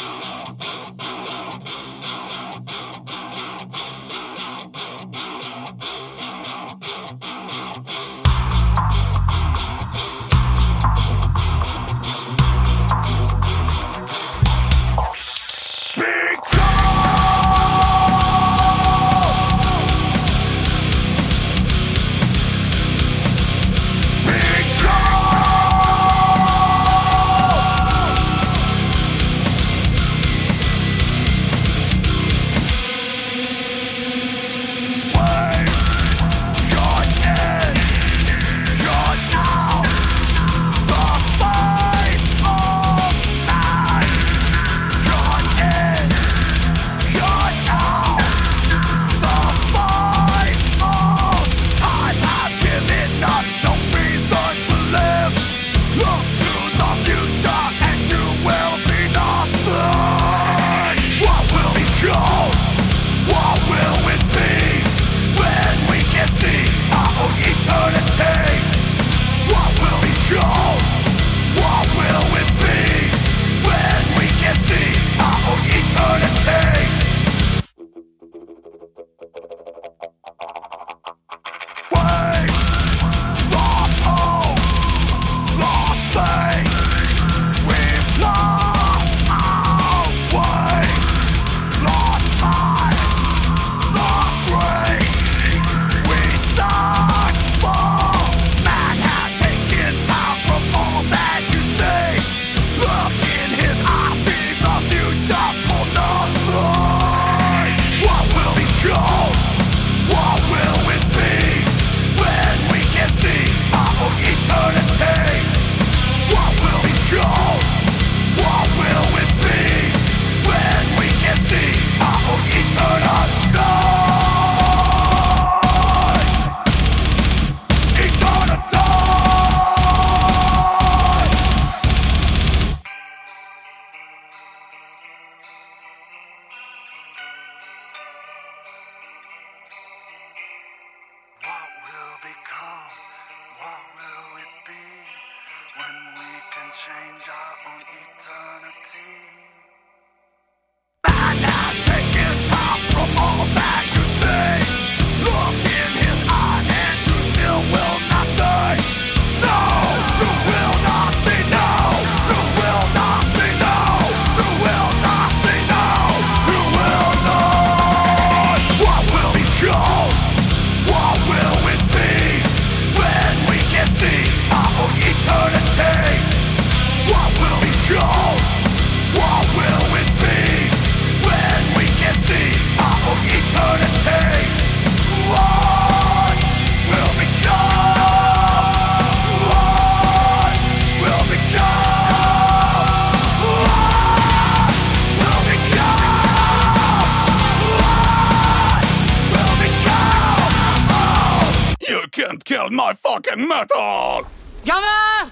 My fucking metal! Gamin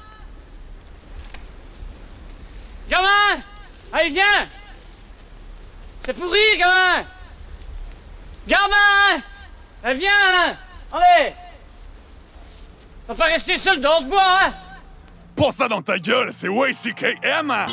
Gamin Allez, viens! C'est pourri, gamin Gamin Allez, viens Allez! On va pas rester seul dans ce bois, hein! Pour ça dans ta gueule, c'est YCKM!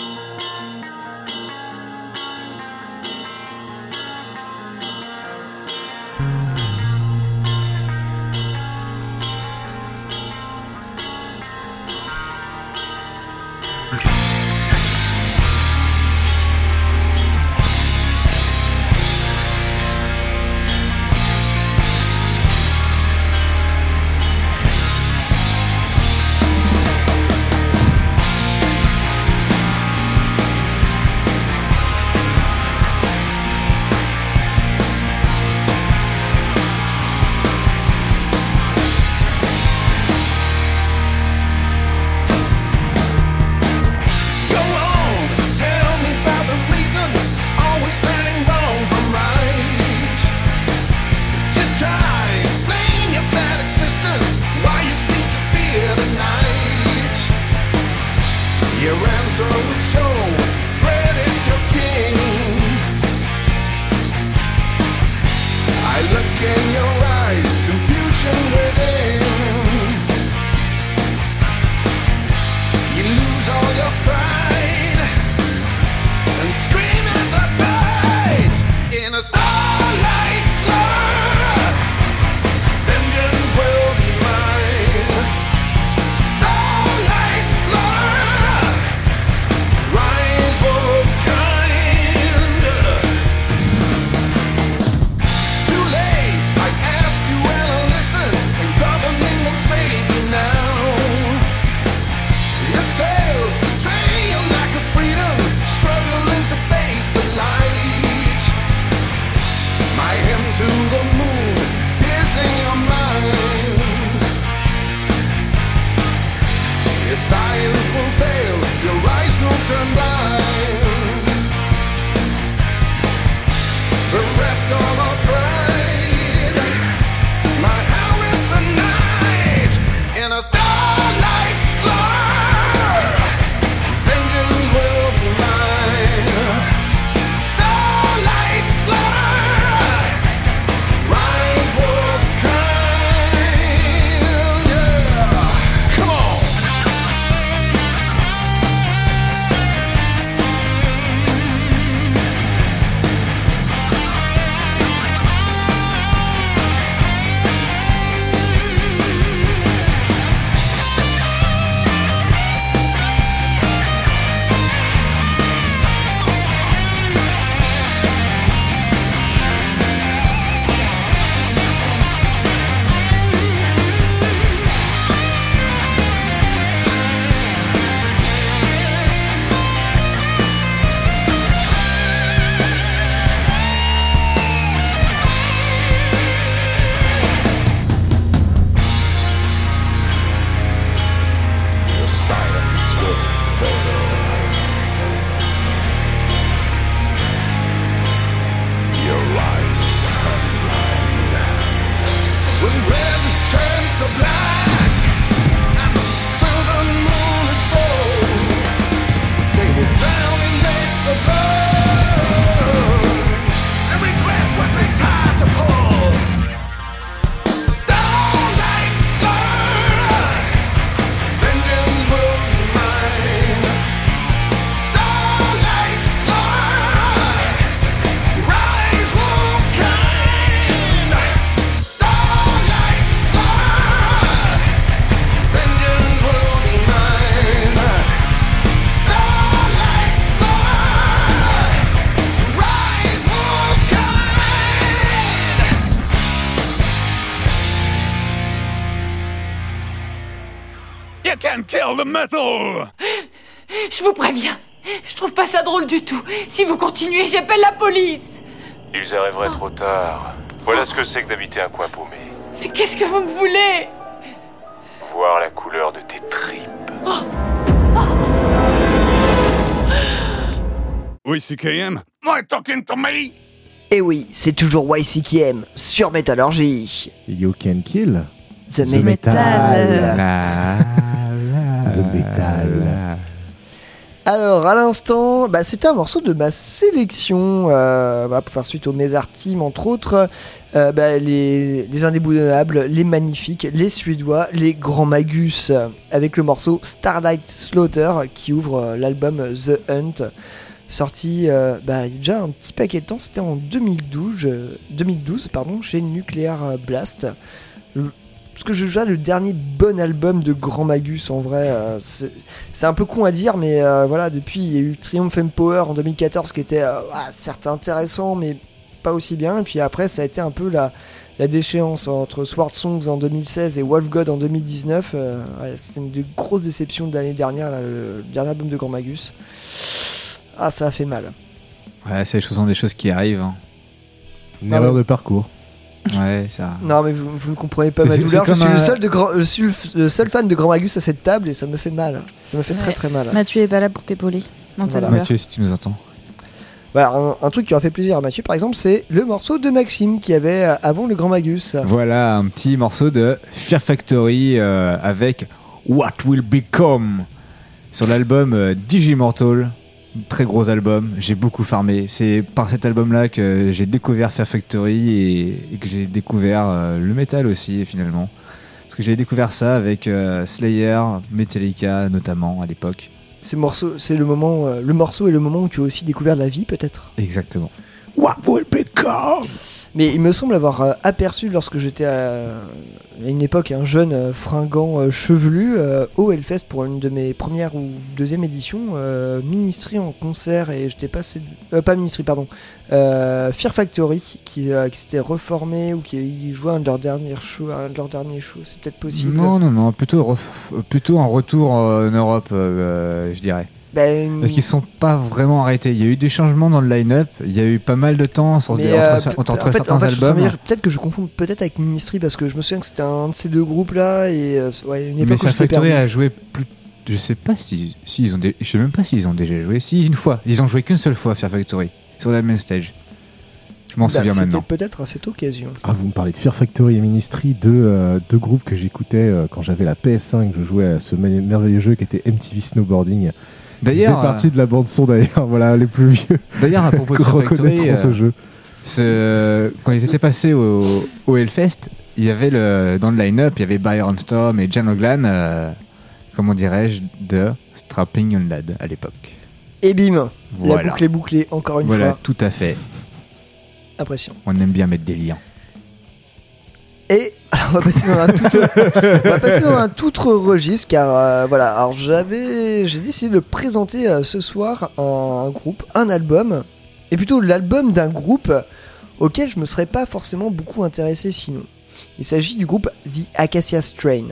Metal! Je vous préviens, je trouve pas ça drôle du tout. Si vous continuez, j'appelle la police. Ils arriveraient trop tard. Voilà ce que c'est que d'habiter un coin paumé. Mais Qu'est-ce que vous me voulez? Voir la couleur de tes tripes. Oui, CKM? I talking to me? Et Eh oui, c'est toujours YCKM sur Métallurgie. You can kill. The, The Metal. The Metal. Alors, à l'instant, bah, c'était un morceau de ma sélection euh, bah, pour faire suite au Mézard Team, entre autres. Euh, bah, les, les indéboulonnables, les magnifiques, les suédois, les grands magus, avec le morceau Starlight Slaughter qui ouvre euh, l'album The Hunt, sorti bah, il y a déjà un petit paquet de temps, c'était en 2012, euh, 2012 pardon, chez Nuclear Blast. Parce que je vois le dernier bon album de Grand Magus en vrai. euh, c'est un peu con à dire, mais euh, voilà, depuis il y a eu Triumph and Power en 2014 qui était euh, ah, certes intéressant, mais pas aussi bien. Et puis après, ça a été un peu la, la déchéance entre Sword Songs en 2016 et Wolf God en 2019. euh, ouais, C'était une des grosses déceptions de l'année dernière, là, le, le dernier album de Grand Magus. Ah, ça a fait mal. Ouais, c'est ce sont des choses qui arrivent. hein. Une erreur de parcours. Ouais, ça. Non, mais vous, vous ne comprenez pas ma c'est- douleur. Je suis le seul, de grand, je suis le seul fan de Grand Magus à cette table et ça me fait mal. Ça me fait très très mal. Mathieu est pas là pour t'épauler. Voilà. Mathieu, si tu nous entends. Voilà, un, un truc qui aurait fait plaisir à Mathieu, par exemple, c'est le morceau de Maxime qui avait euh, avant le Grand Magus. Voilà un petit morceau de Fear Factory euh, avec What Will Become sur l'album euh, Digimortal. Très gros album, j'ai beaucoup farmé. C'est par cet album-là que j'ai découvert Fear Factory et, et que j'ai découvert euh, le métal aussi finalement. Parce que j'ai découvert ça avec euh, Slayer, Metallica notamment à l'époque. C'est le moment, euh, le morceau est le moment où tu as aussi découvert la vie, peut-être? Exactement. What will become Mais il me semble avoir euh, aperçu lorsque j'étais à, une époque un jeune euh, fringant euh, chevelu au Hellfest pour une de mes premières ou deuxième éditions, euh, Ministry en concert et j'étais passé, pas Ministry pardon, euh, Fear Factory qui, qui s'était reformé ou qui jouait un de leurs derniers shows, de c'est peut-être possible. Non, non, non, plutôt, plutôt un retour en Europe, je dirais. Ben, Parce qu'ils sont pas vraiment arrêtés? Il y a eu des changements dans le line-up. Il y a eu pas mal de temps entre, en certains fait, en albums. dire, Peut-être que je confonds peut-être avec Ministry parce que je me souviens que c'était un de ces deux groupes là et euh, ouais, une Mais époque Factory a joué plus- je sais pas si, si ils ont, dé- je sais même pas s'ils ont déjà joué. Si une fois, ils ont joué qu'une seule fois Fear Factory sur la même stage. Je m'en Bah, souviens maintenant. peut-être à cette occasion. Ah, vous me parlez de Fear Factory et Ministry, deux, euh, deux groupes que j'écoutais euh, quand j'avais la PS5. Je jouais à ce merveilleux jeu qui était MTV Snowboarding. D'ailleurs, c'est partie de la bande son d'ailleurs. Voilà, les plus vieux. D'ailleurs, à propos de Factory, euh, ce jeu. ce- quand ils étaient passés au, au Hellfest, il y avait le, dans le line-up, il y avait Byron Storm et Jan O'Glan, euh, comment dirais-je, de Strapping Young Lad à l'époque. Et bim, Voilà. la boucle est bouclée encore une Voilà, fois. tout à fait. Impression. On aime bien mettre des liens. Et alors, on va passer dans un tout, on va passer dans un tout autre registre car euh, voilà. Alors j'avais, j'ai décidé de présenter euh, ce soir un, groupe, un album, et plutôt l'album d'un groupe auquel je me serais pas forcément beaucoup intéressé sinon. Il s'agit du groupe The Acacia Strain,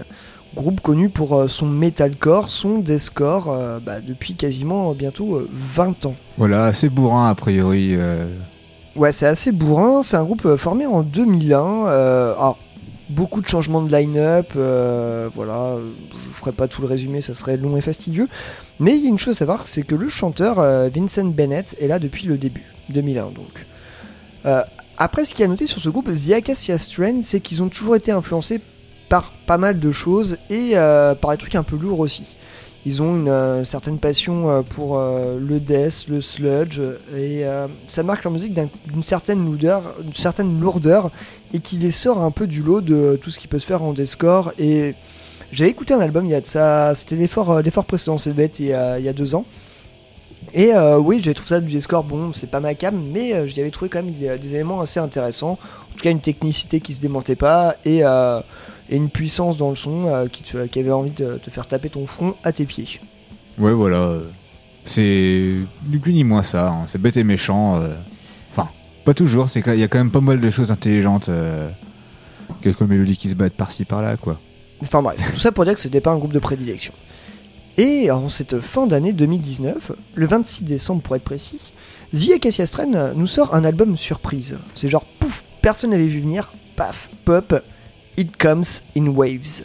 groupe connu pour euh, son metalcore, son deathcore bah, depuis quasiment bientôt euh, 20 ans. Voilà, assez bourrin a priori. Ouais, c'est assez bourrin. C'est un groupe formé en 2001. euh, alors, beaucoup de changements de line-up. euh, voilà, je ferai pas tout le résumé, ça serait long et fastidieux. Mais il y a une chose à savoir, c'est que le chanteur euh, Vincent Bennett est là depuis le début, 2001 donc. Euh, après, ce qui est à noter sur ce groupe, The Acacia Strain, c'est qu'ils ont toujours été influencés par pas mal de choses et par des trucs un peu lourds aussi. Ils ont une euh, certaine passion euh, pour euh, le death, le sludge, et ça marque leur musique d'un- d'une certaine lourdeur, et qui les sort un peu du lot de tout ce qui peut se faire en deathcore. Et j'avais écouté un album il y a de ça, c'était l'effort, précédent, c'est bête, il y, a, deux ans. Et oui, j'avais trouvé ça du deathcore, bon, c'est pas ma cam, mais j'y avais trouvé quand même des éléments assez intéressants. En tout cas, une technicité qui se démentait pas, et, et une puissance dans le son euh, qui, te- qui avait envie de te faire taper ton front à tes pieds. Ouais, voilà. C'est ni plus ni moins ça. hein, C'est bête et méchant. euh. Enfin, pas toujours. C'est qu'il y a quand même pas mal de choses intelligentes. euh, Quelques mélodies qui se battent par-ci par-là, quoi. Enfin bref, tout ça pour dire que c'était pas un groupe de prédilection. Et en cette fin d'année 2019, le 26 décembre pour être précis, The Acacia Strain nous sort un album surprise. C'est genre pouf, personne n'avait vu venir, paf, pop, It Comes in Waves.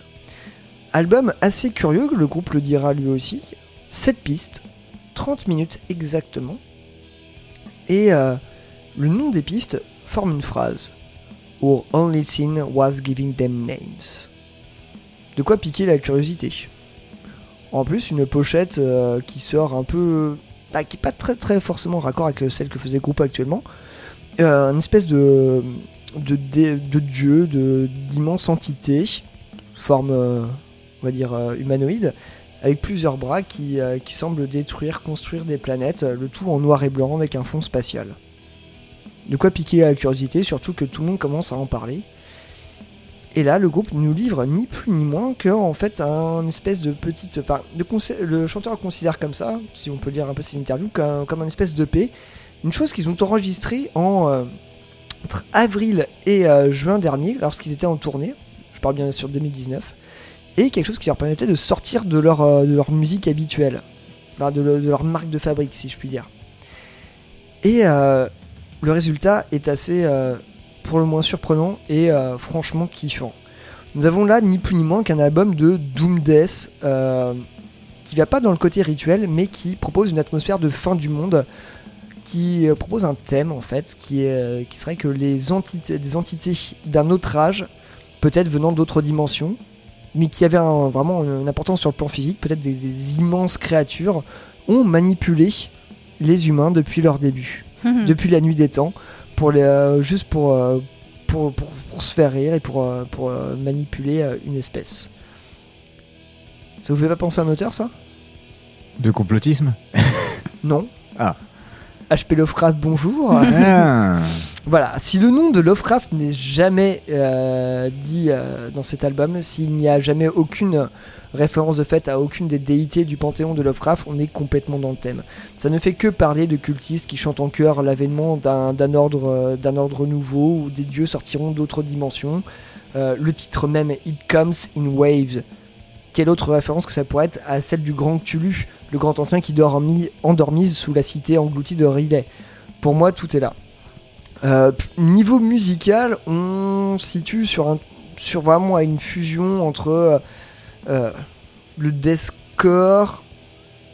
Album assez curieux, le groupe le dira lui aussi. 7 pistes, 30 minutes exactement. Et euh, le nom des pistes forme une phrase. Our only sin was giving them names. De quoi piquer la curiosité. En plus, une pochette euh, qui sort un peu. bah, qui n'est pas très très forcément raccord avec celle que faisait le groupe actuellement. Euh, espèce de. De, dé- de dieu, de- d'immense entité, forme, euh, on va dire, euh, humanoïde, avec plusieurs bras qui, euh, qui semblent détruire, construire des planètes, le tout en noir et blanc avec un fond spatial. De quoi piquer la curiosité, surtout que tout le monde commence à en parler. Et là, le groupe nous livre ni plus ni moins que en fait un espèce de petite, le chanteur considère comme ça, si on peut lire un peu ses interviews, comme, comme un espèce de P. Une chose qu'ils ont enregistrée en entre avril et euh, juin dernier, lorsqu'ils étaient en tournée. Je parle bien sûr de 2019. Et quelque chose qui leur permettait de sortir de leur, euh, de leur musique habituelle, de, le- de leur marque de fabrique, si je puis dire. Et euh, le résultat est assez, pour le moins surprenant et franchement kiffant. Nous avons là ni plus ni moins qu'un album de Doom Death qui va pas dans le côté rituel, mais qui propose une atmosphère de fin du monde, qui euh, propose un thème en fait, qui, est, euh, qui serait que les entités, des entités d'un autre âge, peut-être venant d'autres dimensions, mais qui avaient un- vraiment une importance sur le plan physique, peut-être des, des immenses créatures, ont manipulé les humains depuis leur début, Mhm. depuis la nuit des temps, pour les, euh, juste pour, euh, pour, pour- pour se faire rire et pour, euh, pour euh, manipuler euh, une espèce. Ça vous fait pas penser à un auteur ça? De complotisme? Non. Ah. HP Lovecraft, bonjour. Ah. voilà, si le nom de Lovecraft n'est jamais euh, dit euh, dans cet album, s'il n'y a jamais aucune référence de fait à aucune des déités du panthéon de Lovecraft, on est complètement dans le thème. Ça ne fait que parler de cultistes qui chantent en chœur l'avènement d'un ordre, euh, d'un ordre nouveau où des dieux sortiront d'autres dimensions. Euh, le titre même, It Comes in Waves. Quelle autre référence que ça pourrait être à celle du grand Cthulhu, le grand ancien qui dormi, endormise sous la cité engloutie de Riley Pour moi, tout est là. Euh, niveau musical, on situe sur, un, sur vraiment une fusion entre euh, euh, le deathcore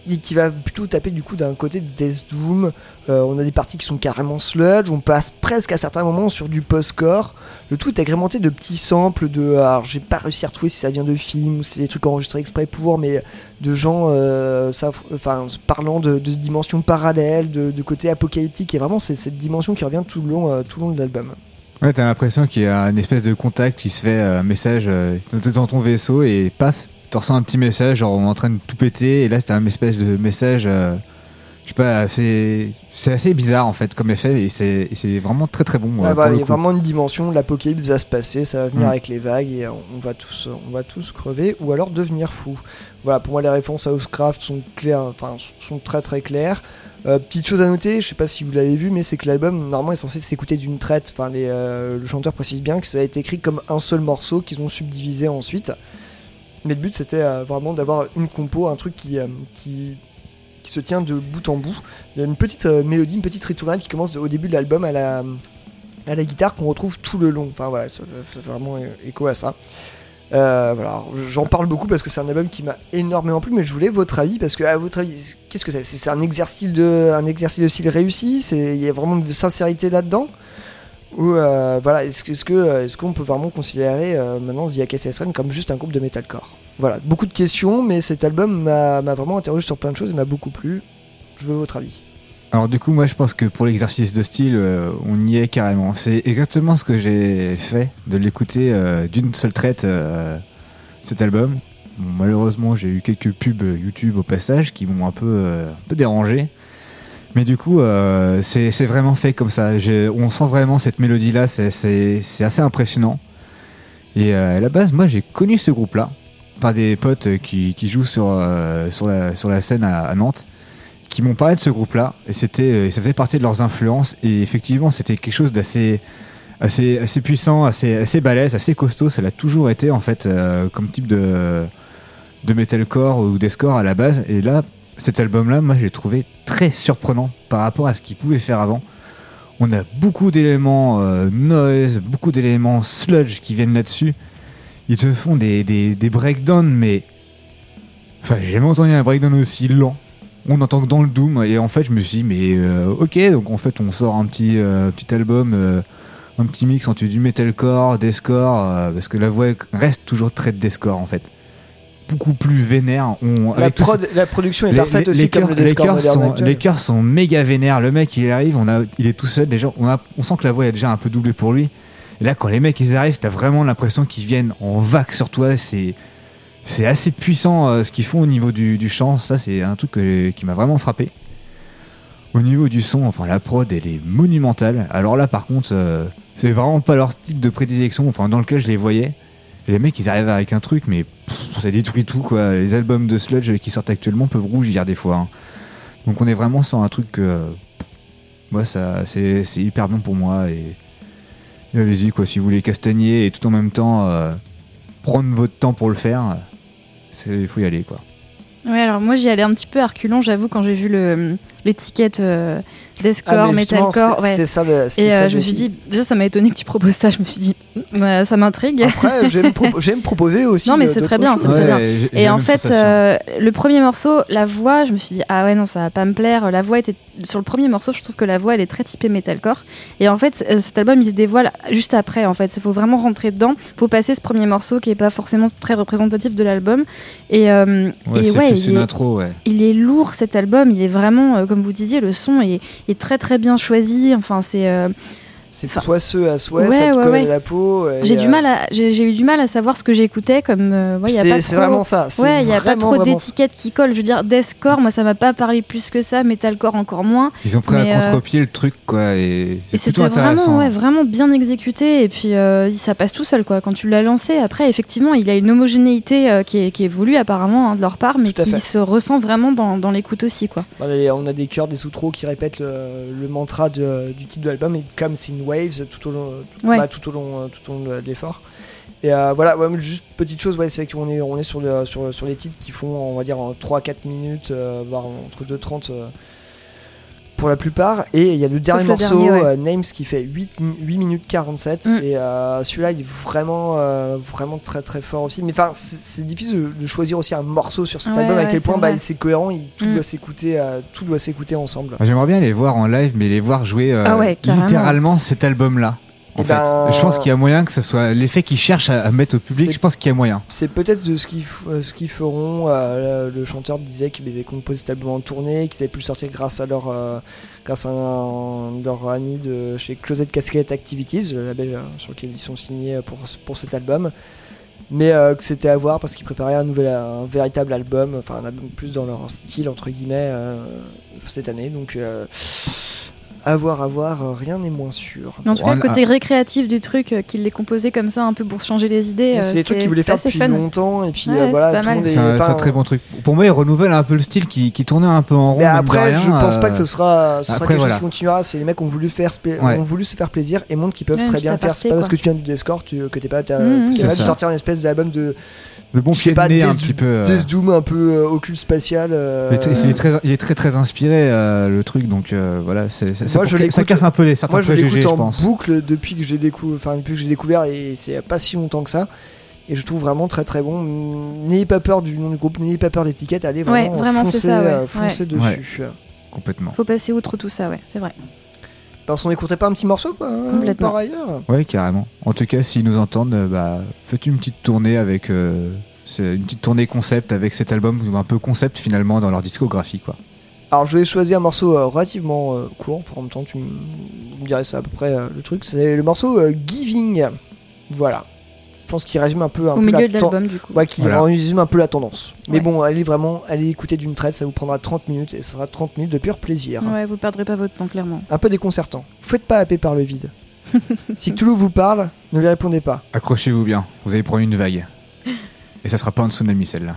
qui va plutôt taper du coup d'un côté de Death Doom. Euh, on a des parties qui sont carrément sludge, on passe presque à certains moments sur du post-core. Le tout est agrémenté de petits samples de. Alors j'ai pas réussi à retrouver si ça vient de films ou si c'est des trucs enregistrés exprès pour, mais de gens euh, enfin, parlant de, dimensions parallèles, de, côté apocalyptique, et vraiment c'est cette dimension qui revient tout le long, euh, tout le long de l'album. Ouais, t'as l'impression qu'il y a une espèce de contact qui se fait, euh, un message euh, dans ton vaisseau et paf, tu ressens un petit message, genre on est en train de tout péter, et là c'était un espèce de message, euh, je sais pas, c'est assez bizarre en fait comme effet, et c'est vraiment très très bon. Euh, bah, il y a vraiment une dimension, l'apocalypse va se passer, ça va venir Mm. avec les vagues et on on va tous, on va tous crever ou alors devenir fou. Voilà, pour moi les références à Housecraft sont claires, enfin sont très très claires. Euh, petite chose à noter, je sais pas si vous l'avez vu, mais c'est que l'album normalement est censé s'écouter d'une traite. Enfin, les, euh, le chanteur précise bien que ça a été écrit comme un seul morceau qu'ils ont subdivisé ensuite. Mais le but c'était euh, vraiment d'avoir une compo, un truc qui, euh, qui, se tient de bout en bout. Il y a une petite euh, mélodie, une petite ritournelle qui commence au début de l'album à la, guitare qu'on retrouve tout le long. Enfin voilà, ça, fait vraiment écho à ça. Voilà, j'en parle beaucoup parce que c'est un album qui m'a énormément plu, mais je voulais votre avis parce que à votre avis, qu'est-ce que c'est? C'est c'est un exercice de, un exercice de style réussi? C'est il y a vraiment de sincérité là-dedans? Ou euh, voilà, est-ce est-ce que euh, est-ce qu'on peut vraiment considérer euh, maintenant The AKSRN comme juste un groupe de metalcore? Voilà, beaucoup de questions, mais cet album m'a vraiment interrogé sur plein de choses et m'a beaucoup plu. Je veux votre avis. Alors du coup, moi je pense que pour l'exercice de style, on y est carrément. C'est exactement ce que j'ai fait, de l'écouter d'une seule traite, cet album. Malheureusement, j'ai eu quelques pubs YouTube au passage qui m'ont un peu dérangé. Mais du coup, euh, c'est vraiment fait comme ça. On sent vraiment cette mélodie-là, c'est- assez impressionnant. Et euh, à la base, moi j'ai connu ce groupe-là par des potes qui, jouent sur, euh, sur, la, scène à, Nantes qui m'ont parlé de ce groupe-là et ça faisait partie de leurs influences et effectivement c'était quelque chose d'assez assez assez puissant, assez assez balèze, assez costaud. Ça l'a toujours été en fait comme type de de metalcore ou deathcore à la base. Et là, cet album-là, moi, je l'ai trouvé très surprenant par rapport à ce qu'il pouvait faire avant. On a beaucoup d'éléments euh, noise, beaucoup d'éléments sludge qui viennent là-dessus. Ils te font des, breakdowns, mais. Enfin, j'ai jamais entendu un breakdown aussi lent. On entend que dans le Doom, et en fait, je me suis dit, mais euh, ok, donc en fait, on sort un petit, euh, album, euh, un petit mix entre du metalcore, deathcore, parce que la voix reste toujours très deathcore en fait. Beaucoup plus vénère. On, La, prod- production est les, parfaite les- aussi les comme chœurs- le les chœurs sont, les chœurs sont méga vénères. Le mec, il arrive, on a, il est tout seul déjà. On, a, on sent que la voix est déjà un peu doublée pour lui. Et là, quand les mecs ils arrivent, t'as vraiment l'impression qu'ils viennent en vague sur toi. C'est, c'est assez puissant euh, ce qu'ils font au niveau du, du chant. Ça, c'est un truc que- qui m'a vraiment frappé. Au niveau du son, enfin la prod, elle est monumentale. Alors là, par contre, euh, c'est vraiment pas leur style de prédilection. Enfin, dans lequel je les voyais. Les mecs, ils arrivent avec un truc, mais ça détruit tout quoi. Les albums de sludge qui sortent actuellement peuvent rougir des fois. hein. Donc on est vraiment sur un truc que euh, moi ça c'est hyper bon pour moi et, allez-y quoi si vous voulez castagner et tout en même temps euh, prendre votre temps pour le faire, il faut y aller quoi. Ouais, alors moi j'y allais un petit peu à reculons, j'avoue, quand j'ai vu l'étiquette euh, Ah, Deathcore, justement, Metalcore. c'était- ouais. ça le- Et ça euh, je me suis dit, déjà ça m'a étonné que tu proposes ça, je me suis dit, Hum, bah, ça m'intrigue. Après, je vais me, propo- je vais me proposer aussi. Non mais de- c'est très bien, c'est très bien. Et en fait, euh, le premier morceau, la voix, je me suis dit ah ouais non ça va pas me plaire. La voix était sur le premier morceau, je trouve que la voix elle est très typée metalcore. Et en fait, euh, cet album il se dévoile juste après. En fait, il faut vraiment rentrer dedans. Faut passer ce premier morceau qui est pas forcément très représentatif de l'album. Et, euh, Ouais, et c'est ouais, plus il une est- intro, ouais. il est lourd cet album, il est vraiment, euh, comme vous disiez, le son est, est très très bien choisi. Enfin, c'est. C'est poisseux à souhait, Ouais, ça te ouais, colle ouais. à la peau. J'ai du euh, mal à, j'ai j'ai eu du mal à savoir ce que j'écoutais comme. euh, y C'est- vraiment ça, Ouais, il y a pas trop d'étiquettes qui collent. Je veux dire, deathcore, moi ça m'a pas parlé plus que ça, metalcore encore moins. Ils ont pris Mais, à euh, contre-pied le truc quoi et c'était vraiment, ouais, vraiment bien exécuté et puis euh, ça passe tout seul quoi. Quand tu l'as lancé, après effectivement il a une homogénéité euh, qui, est, qui est voulue apparemment hein, de leur part, mais qui fait. se ressent vraiment dans, dans l'écoute aussi quoi. On a des chœurs, des sous-tros qui répètent le, le mantra de- du titre de l'album, et Comes in Waves tout au long, tout, Ouais. bah, tout au long, euh, tout au long de l'effort. Et euh, voilà, ouais, juste petite chose, ouais, c'est qu'on est, on est sur, le- sur, sur les titres qui font, on va dire, en 3-4 minutes, euh, voire entre 2-30. Pour la plupart. Et il y a le dernier morceau, dernier, ouais. euh, Names, qui fait 8, 8 minutes 47. Mm. Et euh, celui-là, il est vraiment, euh, vraiment très très fort aussi. Mais enfin, c'est difficile de, de choisir aussi un morceau sur cet Ouais, album, à quel point bah, c'est cohérent, il- tout, Mm. doit s'écouter, euh, tout doit s'écouter ensemble. J'aimerais bien les voir en live, mais les voir jouer euh, Ah littéralement cet album-là. En Eh fait, ben, je pense qu'il y a moyen que ce soit l'effet qu'ils cherchent à, à mettre au public. Je pense qu'il y a moyen. C'est peut-être ce qu'ils euh, ce qu'ils feront. euh, le chanteur disait qu'ils avaient composé album en tournée, qu'ils avaient pu le sortir grâce à leur, euh, grâce à un- leur ami de chez Closet Casket Activities, le label euh, sur lequel ils sont signés pour, pour cet album. Mais euh, que c'était à voir parce qu'ils préparaient un nouvel, un véritable album, enfin un album plus dans leur style entre guillemets cette année. Donc à voir, à voir, euh, rien n'est moins sûr. Mais en tout cas, le côté récréatif du truc, euh, qu'il l'ait composé comme ça un peu pour changer les idées. Euh, c'est des trucs qu'ils voulaient c'est faire depuis fun. longtemps et puis Ouais, euh, voilà, c'est un, très bon truc. Pour moi, il renouvelle un peu le style qui, qui tournait un peu en rond. Mais après, rien, je pense pas que ce sera, ce sera après, quelque voilà. chose qui continuera. C'est les mecs qui ont voulu, faire, Ouais. ont voulu se faire plaisir et montrent qu'ils peuvent Ouais, très bien le faire. C'est pas parce que tu viens du Discord tu- que t'es pas t'es C'est capable de sortir une espèce d'album de. Le bon pied de pas, nez un petit peu. euh, Death Doom un peu euh, occulte spatial. euh, il est très- il est très, inspiré euh, le truc, donc euh, voilà, c'est c'est- c'est Moi, pour je que- ça casse un peu les certains Moi, je préjugés, l'écoute je en pense. boucle depuis que j'ai découvert, enfin depuis que j'ai découvert et c'est pas si longtemps que ça. Et je trouve vraiment très très bon. N'ayez pas peur du nom du groupe, n'ayez pas peur de l'étiquette, allez vraiment, Ouais, vraiment, foncer, ça, ouais. euh, foncer Ouais. dessus. Complètement. Faut passer outre tout ça, ouais, c'est vrai. Parce qu'on n'écouterait pas un petit morceau quoi, euh, Complètement. par ailleurs? Ouais, carrément. En tout cas, s'ils nous entendent, euh, bah, faites une petite tournée avec. euh, une petite tournée concept avec cet album, un peu concept finalement dans leur discographie, quoi. Alors je vais choisir un morceau euh, relativement euh, court, enfin, en même temps tu me dirais c'est à peu près euh, le truc, c'est le morceau euh, Giving. Voilà. Je pense qu'il résume un peu un Au peu milieu la de l'album, du coup. Ouais, qui Voilà. résume un peu la tendance. Mais bon, allez vraiment, allez écouter d'une traite, ça vous prendra 30 minutes et ça sera 30 minutes de pur plaisir. Ouais, vous perdrez pas votre temps, clairement. Un peu déconcertant. Faites pas happer par le vide. si Cthulhu vous parle, ne lui répondez pas. Accrochez-vous bien, vous allez prendre une vague. Et ça sera pas un tsunami celle-là.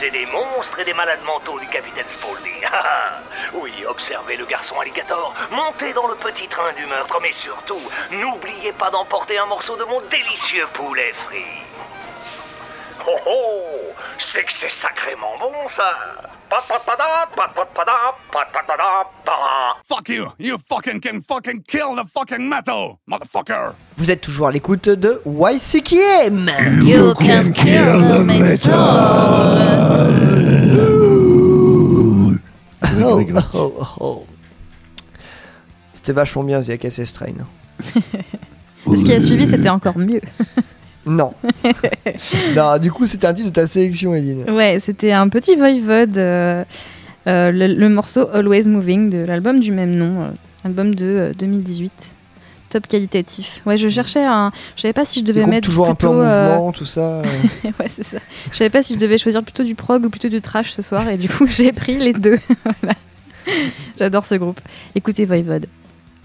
Des monstres et des malades mentaux du capitaine Spaulding. Ah, ah. oui, observez le garçon alligator, montez dans le petit train du meurtre, mais surtout, n'oubliez pas d'emporter un morceau de mon délicieux poulet frit. Oh oh C'est que c'est sacrément bon, ça Fuck you! You fucking can fucking kill the fucking metal, motherfucker! Vous êtes toujours à l'écoute de YCKM You can kill the metal. Oh, oh, oh. C'était vachement bien The SS Train. Ce qui a suivi, c'était encore mieux. Non. non, du coup, c'était un titre de ta sélection, Eline. Ouais, c'était un petit voivode. euh, euh, le, le morceau Always Moving de l'album du même nom, euh, album de euh, 2018. Top qualitatif. Ouais, je cherchais un. Je savais pas si je devais mettre toujours un peu en euh, mouvement, tout ça. euh. ouais, c'est ça. Je savais pas si je devais choisir plutôt du prog ou plutôt du trash ce soir, et du coup, j'ai pris les deux. Voilà. J'adore ce groupe. Écoutez Voivode.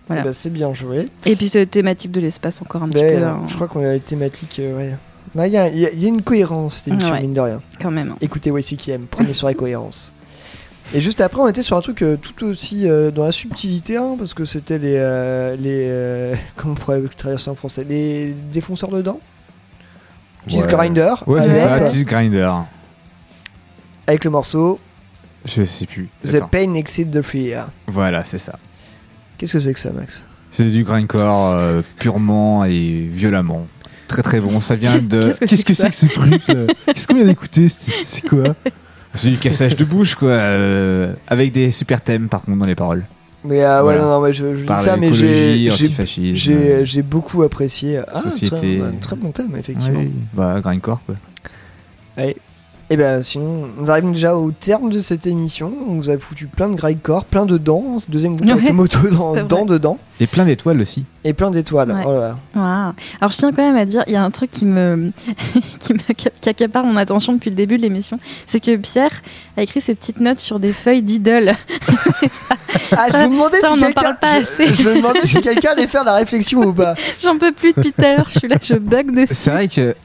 Voilà. Eh ben, c'est bien joué. Et puis, cette thématique de l'espace, encore un petit Mais, peu. euh, hein, je crois qu'on a les thématiques. euh, ouais. Bah, Il y, y a une cohérence, cette émission, Ouais. mine de rien. Quand même. hein. Écoutez YCKM, première soirée cohérence. Et juste après, on était sur un truc euh, tout aussi euh, dans la subtilité, hein, parce que c'était les. euh, les euh, comment on pourrait traduire ça en français Les défonceurs de dents Cheese Ouais. Grinder. Ouais, c'est avec, ça, Cheese Grinder. Avec le morceau Je sais plus. The Attends. Pain Exceed the Fear. Voilà, c'est ça. Qu'est-ce que c'est que ça, Max? C'est du grindcore euh, purement et violemment. Très très bon. Ça vient de. Qu'est-ce que c'est que ce truc là Qu'est-ce qu'on vient d'écouter? C'est c'est quoi? C'est du cassage de bouche, quoi. euh, avec des super thèmes, par contre, dans les paroles. Mais euh, ouais, Voilà. non, non, ouais, je, je dis Par ça, mais j'ai l'écologie, j'ai- antifascisme. j'ai j'ai beaucoup apprécié. Ah, Société. Très, un très bon thème, effectivement. Oui, bah, grindcore, quoi. Allez. Et ben sinon, on arrive déjà au terme de cette émission. On vous a foutu plein de grindcore, plein de dents. ce deuxième Ouais, moto dans, c'est vrai. dents dedans. Et plein d'étoiles aussi. Et plein d'étoiles. Ouais. Oh là là. Waouh. Alors je tiens quand même à dire, il y a un truc qui me, qui, me qui accapare mon attention depuis le début de l'émission, c'est que Pierre a écrit ses petites notes sur des feuilles d'idoles. Ah, je Ça- me demandais ça, si quelqu'un. pas je-. Je, me demandais si quelqu'un allait faire la réflexion ou pas. J'en peux plus depuis tout à l'heure, je suis là, je bug dessus. C'est vrai que.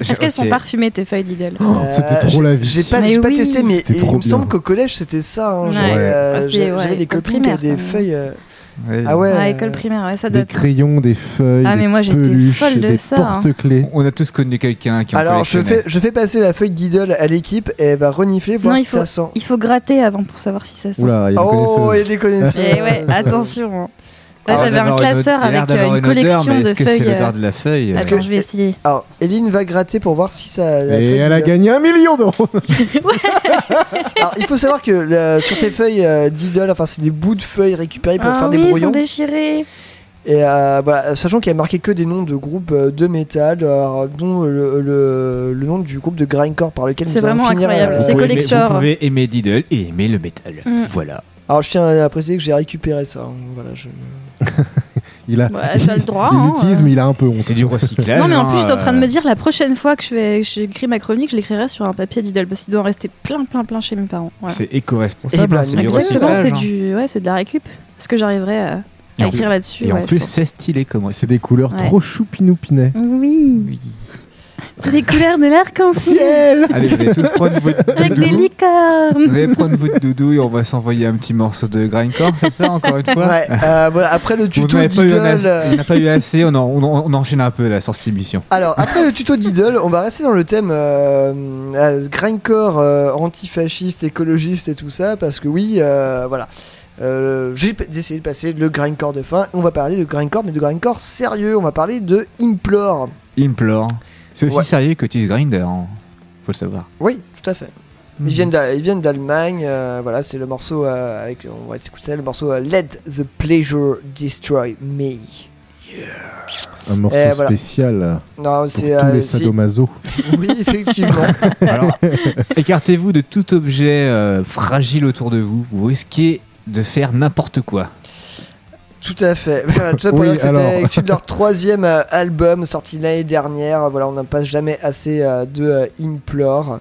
Est-ce qu'elles sont parfumées tes feuilles d'idoles Euh, j'ai- J'ai pas, Mais j'ai pas oui. testé, mais C'était il trop me semble qu'au collège c'était ça. hein, Ouais. j'avais, euh, c'était, ouais, des copines qui avaient des feuilles. euh, Ouais. Ah ouais. Ah, euh, école primaire, ouais, ça Des date. crayons, des feuilles, Ah, mais des moi, j'étais peluches, folle de des ça, hein. porte-clés. On a tous connu quelqu'un qui en Alors je fais, je fais passer la feuille d'idole à l'équipe et elle va renifler, voir Non, si faut, ça sent. il faut gratter avant pour savoir si ça sent. Oula, il y a Oh, il y a des connaisseurs. Eh ouais, attention. J'avais un une classeur avec euh, une odeur, collection mais de est-ce que feuilles. c'est l'odeur euh, de la feuille Est-ce Attends, que- je vais essayer. Alors, Eline va gratter pour voir si ça. Et elle a gagné un million d'euros Alors, il faut savoir que le- sur ces feuilles euh, d'idole, enfin, c'est des bouts de feuilles récupérés pour Ah faire oui, des ils brouillons. sont déchirés. Et euh, voilà, sachant qu'il y a marqué que des noms de groupes euh, de métal, alors, dont le, le- le nom du groupe de grindcore par lequel C'est nous allons vraiment finir. incroyable, euh, c'est Vous pouvez aimer- collector. Vous pouvez aimer Diddle et aimer le métal. Mm. Voilà. Alors, je tiens à préciser que j'ai récupéré ça. hein, Voilà, je... Il a. Ouais, t'as le droit. Il hein, euh. mais il a un peu honte. C'est du recyclage. Non mais en hein, plus j'étais en train de euh, me dire la prochaine fois que je vais j'écris ma chronique, je l'écrirai sur un papier d'idole parce qu'il doit en rester plein plein plein chez mes parents. Voilà. C'est éco-responsable, ben, hein, c'est du recyclage. c'est du ouais, c'est de la récup. Est-ce que j'arriverai à, écrire là-dessus Et en plus, c'est stylé comment C'est des couleurs Ouais. trop choupinoupinet. Oui. C'est les couleurs de l'arc-en-ciel Allez, vous allez tous prendre votre avec des doudou. licornes. Vous allez prendre votre doudou et on va s'envoyer un petit morceau de grindcore, c'est ça encore une fois Ouais, euh, voilà, après le tuto d'idole. un- euh, Il n'y en a pas eu assez, on, en- on, en- on enchaîne un peu là sur cette émission. Alors, après le tuto d'idole, on va rester dans le thème euh, euh, grindcore, euh, antifasciste, écologiste et tout ça, parce que oui, euh, voilà. Euh, J'ai essayé de passer le grindcore de fin. On va parler de grindcore, mais de grindcore sérieux. On va parler de Implore. Implore. C'est aussi Ouais. sérieux que Tease Grinder, hein. faut le savoir. Oui, tout à fait. Ils viennent ils viennent d'Allemagne. euh, voilà, c'est le morceau euh, avec. On va écouter ça, le morceau euh, Let the Pleasure Destroy Me. Un morceau Et voilà. spécial Non, pour c'est. tous euh, les sadomaso. Oui, effectivement. Alors, écartez-vous de tout objet euh, fragile autour de vous. Vous risquez de faire n'importe quoi. Tout à fait. Voilà, tout ça pour Oui, dire que c'était alors. issu de leur troisième euh, album sorti l'année dernière. Voilà, on n'en passe jamais assez euh, de euh, Implore.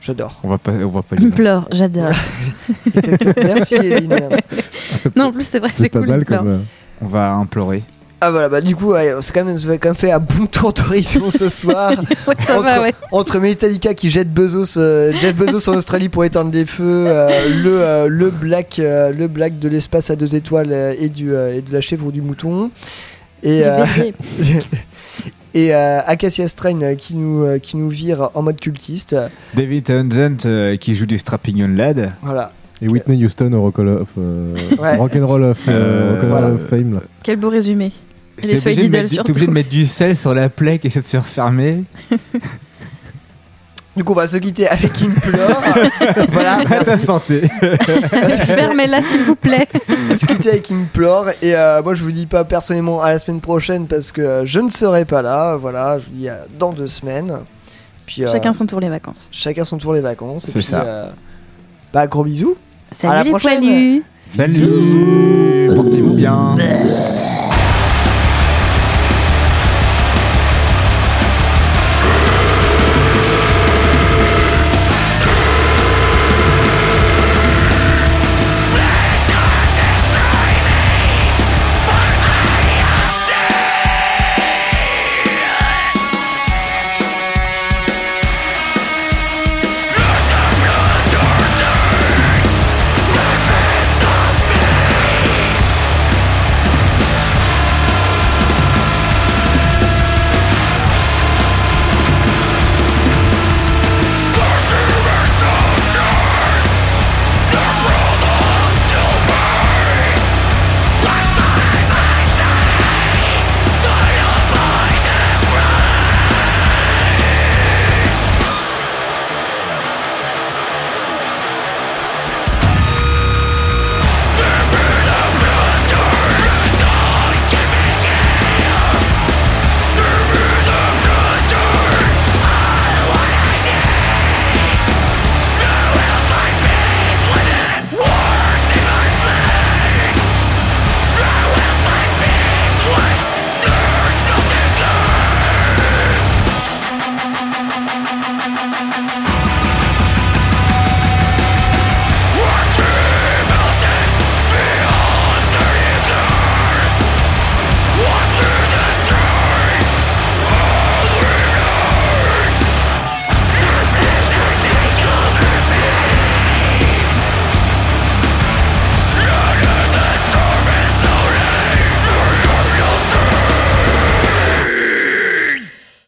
J'adore. On va pas, on va pas pleure, j'adore. Merci Eline. non, en plus, c'est vrai que c'est cool. il pleure. euh, On va implorer. Ah voilà, bah du coup, ouais, c'est quand même, ça a quand même fait un bon tour d'horizon ce soir. Ouais, ça entre, va, ouais. entre Metallica qui jette Bezos, euh, Jeff Bezos en Australie pour éteindre les feux, euh, le, euh, le black, euh, le black de l'espace à deux étoiles euh, et, du, euh, et de la chèvre ou du mouton. Et, et euh, Acacia Strain euh, qui nous, euh, qui nous vire en mode cultiste. David Townsend euh, qui joue du Strapping Young Lad. Voilà. Et Whitney Houston au Rock of, euh, Ouais. Rock'n'Roll of, euh, Euh, Rock'n'Roll voilà. of Fame. Là. Quel beau résumé. Obligé T'es surtout. obligé de mettre du sel sur la plaie qui essaie de se refermer. Du coup, on va se quitter avec Implore. voilà, À ta merci. santé. Fermez-la, s'il vous plaît. On va se quitter avec Implore. Et euh, moi, je vous dis pas personnellement à la semaine prochaine parce que euh, je ne serai pas là. Voilà, je vous dis euh, dans deux semaines. Puis, euh, Chacun son tour les vacances. chacun son tour les vacances. C'est ça. euh, bah, gros bisous. à Salut la les prochaine. poilus. Salut Portez-vous bien